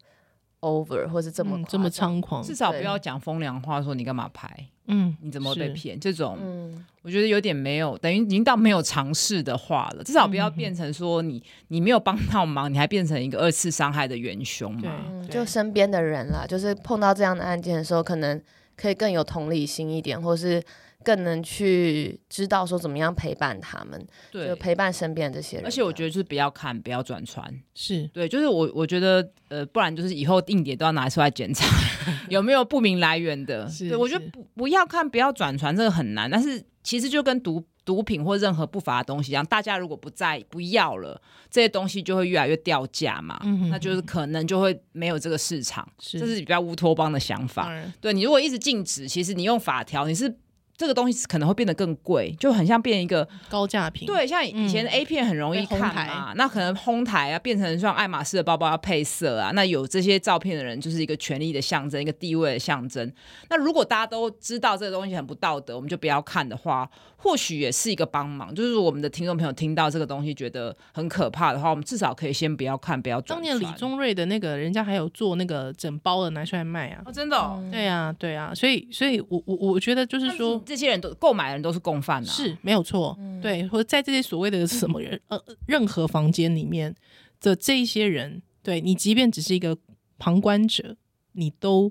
over 或是这么、嗯、这么猖狂，至少不要讲风凉话，说你干嘛拍，嗯，你怎么被骗？这种，嗯，我觉得有点没有，等于已经到没有尝试的话了。至少不要变成说你你没有帮到忙，你还变成一个二次伤害的元凶嘛。嗯、就身边的人啦，就是碰到这样的案件的时候，可能。可以更有同理心一点，或是更能去知道说怎么样陪伴他们，对，就陪伴身边这些人。而且我觉得就是不要看，不要转传，是对，就是我我觉得呃，不然就是以后硬碟都要拿出来检查 [laughs] 有没有不明来源的。是对，我觉得不不要看，不要转传，这个很难。但是其实就跟毒。毒品或任何不法的东西一样，大家如果不在不要了，这些东西就会越来越掉价嘛，嗯、哼哼那就是可能就会没有这个市场，是这是比较乌托邦的想法。嗯、对，你如果一直禁止，其实你用法条，你是。这个东西可能会变得更贵，就很像变一个高价品。对，像以前的 A 片很容易看嘛，嗯、那可能哄抬啊，变成像爱马仕的包包要配色啊，那有这些照片的人就是一个权力的象征，一个地位的象征。那如果大家都知道这个东西很不道德，我们就不要看的话，或许也是一个帮忙。就是我们的听众朋友听到这个东西觉得很可怕的话，我们至少可以先不要看，不要转。当年李宗瑞的那个人家还有做那个整包的拿出来卖啊，哦、真的、哦？嗯，对啊，对啊，所以，所以我我我觉得就是说，这些人都购买。人都是共犯啊，是没有错，嗯、对，或者在这些所谓的什么人呃任何房间里面的这一些人，对你，即便只是一个旁观者，你都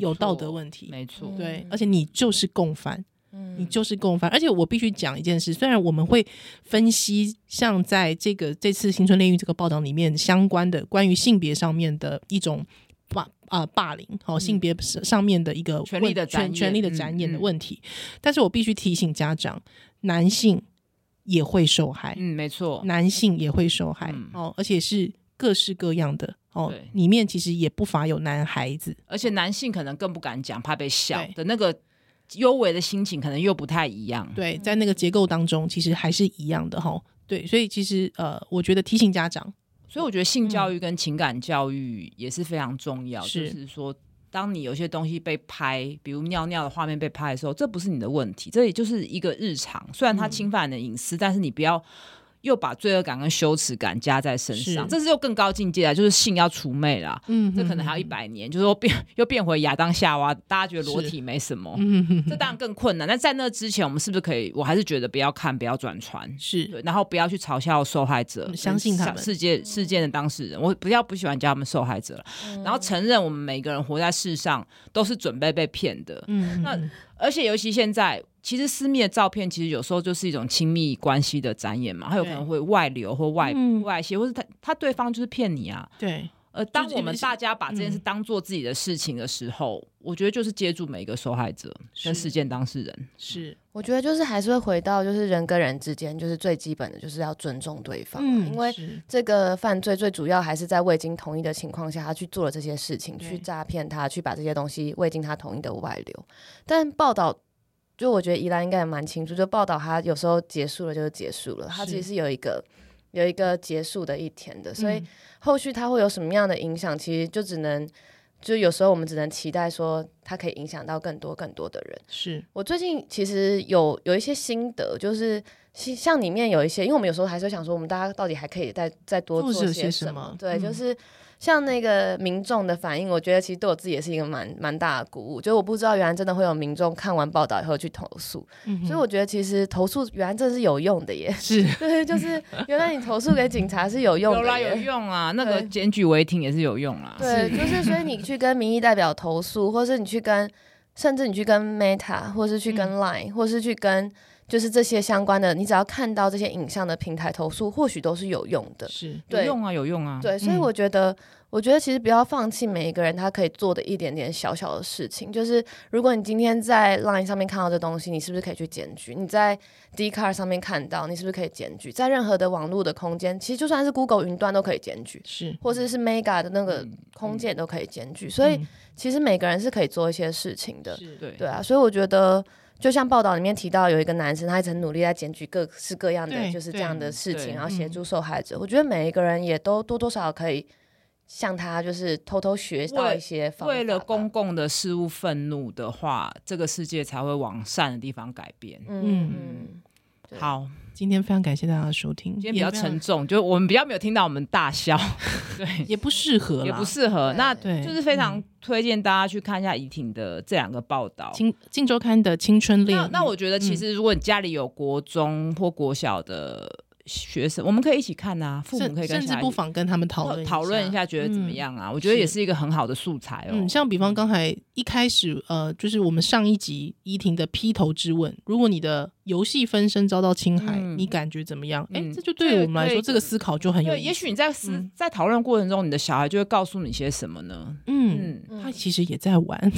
有道德问题，没错，对，而且你就是共犯，嗯、你就是共犯，而且我必须讲一件事，虽然我们会分析，像在这个这次新春炼狱这个报道里面相关的关于性别上面的一种。霸啊霸凌，好、哦、性别上面的一个权力的权权力的展演的问题，嗯嗯、但是我必须提醒家长，男性也会受害，嗯，没错，男性也会受害，嗯、哦，而且是各式各样的，哦，里面其实也不乏有男孩子，而且男性可能更不敢讲，怕被笑的那个幽微的心情，可能又不太一样，对，在那个结构当中，其实还是一样的，哈、哦，对，所以其实呃，我觉得提醒家长。所以我觉得性教育跟情感教育也是非常重要。嗯、就是说，当你有些东西被拍，比如尿尿的画面被拍的时候，这不是你的问题，这也就是一个日常。虽然它侵犯你的隐私，嗯、但是你不要。又把罪恶感跟羞耻感加在身上，是这是又更高境界了，就是性要除魅啦。嗯哼哼，这可能还要一百年，就是说变又变回亚当夏娃，大家觉得裸体没什么，嗯、哼哼这当然更困难。那在那之前，我们是不是可以？我还是觉得不要看，不要转传，是对，然后不要去嘲笑受害者，相信他们事件事件的当事人，我不要不喜欢叫他们受害者了，嗯、然后承认我们每个人活在世上都是准备被骗的。嗯那而且尤其现在。其实私密的照片，其实有时候就是一种亲密关系的展演嘛，他有可能会外流或外、嗯、外泄，或是他他对方就是骗你啊。对，呃，当我们大家把这件事当做自己的事情的时候，嗯、我觉得就是接住每一个受害者跟事件当事人。是，我觉得就是还是会回到就是人跟人之间，就是最基本的就是要尊重对方，嗯、因为这个犯罪最主要还是在未经同意的情况下，他去做了这些事情，去诈骗他，去把这些东西未经他同意的外流，但报道。就我觉得宜兰应该也蛮清楚，就报道他有时候结束了就是结束了，他其实是有一个有一个结束的一天的，所以后续它会有什么样的影响，其实就只能就有时候我们只能期待说它可以影响到更多更多的人。是我最近其实有有一些心得，就是像里面有一些，因为我们有时候还是想说，我们大家到底还可以再再多做些什么？什么对，就是。像那个民众的反应，我觉得其实对我自己也是一个蛮蛮大的鼓舞。就是我不知道原来真的会有民众看完报道以后去投诉，嗯、所以我觉得其实投诉原来真的是有用的耶。是，[laughs] 对，就是原来你投诉给警察是有用的，有啦，有用啊。那个检举违停也是有用啊。对，就是所以你去跟民意代表投诉，或是你去跟，甚至你去跟 Meta，或是去跟 Line，、嗯、或是去跟。就是这些相关的，你只要看到这些影像的平台投诉，或许都是有用的。是，对，有用啊，有用啊。对，所以我觉得，嗯、我觉得其实不要放弃每一个人他可以做的一点点小小的事情。就是如果你今天在 Line 上面看到这东西，你是不是可以去检举？你在 Dcard 上面看到，你是不是可以检举？在任何的网络的空间，其实就算是 Google 云端都可以检举，是，或者是，是 Mega 的那个空间都可以检举。嗯、所以其实每个人是可以做一些事情的。是对，对啊。所以我觉得。就像报道里面提到，有一个男生，他一直很努力在检举各式各样的就是这样的事情，然后协助受害者。我觉得每一个人也都多多少少可以向他就是偷偷学到一些方法。为了公共的事物愤怒的话，这个世界才会往善的地方改变。嗯嗯，好。今天非常感谢大家的收听。今天比较沉重，就我们比较没有听到我们大笑，[laughs] 对，也不适合，也不适合。那对，就是非常推荐大家去看一下怡婷的这两个报道，《镜周刊》的青春恋。那那我觉得，其实如果你家里有国中或国小的。学生，我们可以一起看啊，父母可以跟甚至不妨跟他们讨论讨论一下，觉得怎么样啊？嗯、我觉得也是一个很好的素材哦。嗯，像比方刚才一开始，呃，就是我们上一集怡婷的劈头之问，如果你的游戏分身遭到侵害，嗯、你感觉怎么样？哎、嗯，这就对于我们来说，这个思考就很有意思。也许你在思、嗯、在讨论过程中，你的小孩就会告诉你些什么呢？嗯，嗯他其实也在玩。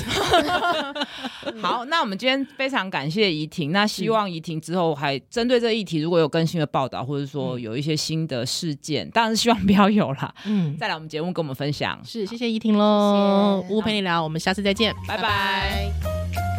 [laughs] 好，那我们今天非常感谢怡婷，那希望怡婷之后还针对这个议题，如果有更新的报道或者。说有一些新的事件，当然是希望不要有啦。嗯，再来我们节目跟我们分享。是，谢谢怡婷喽，乌乌陪你聊，我们下次再见，拜拜。拜拜。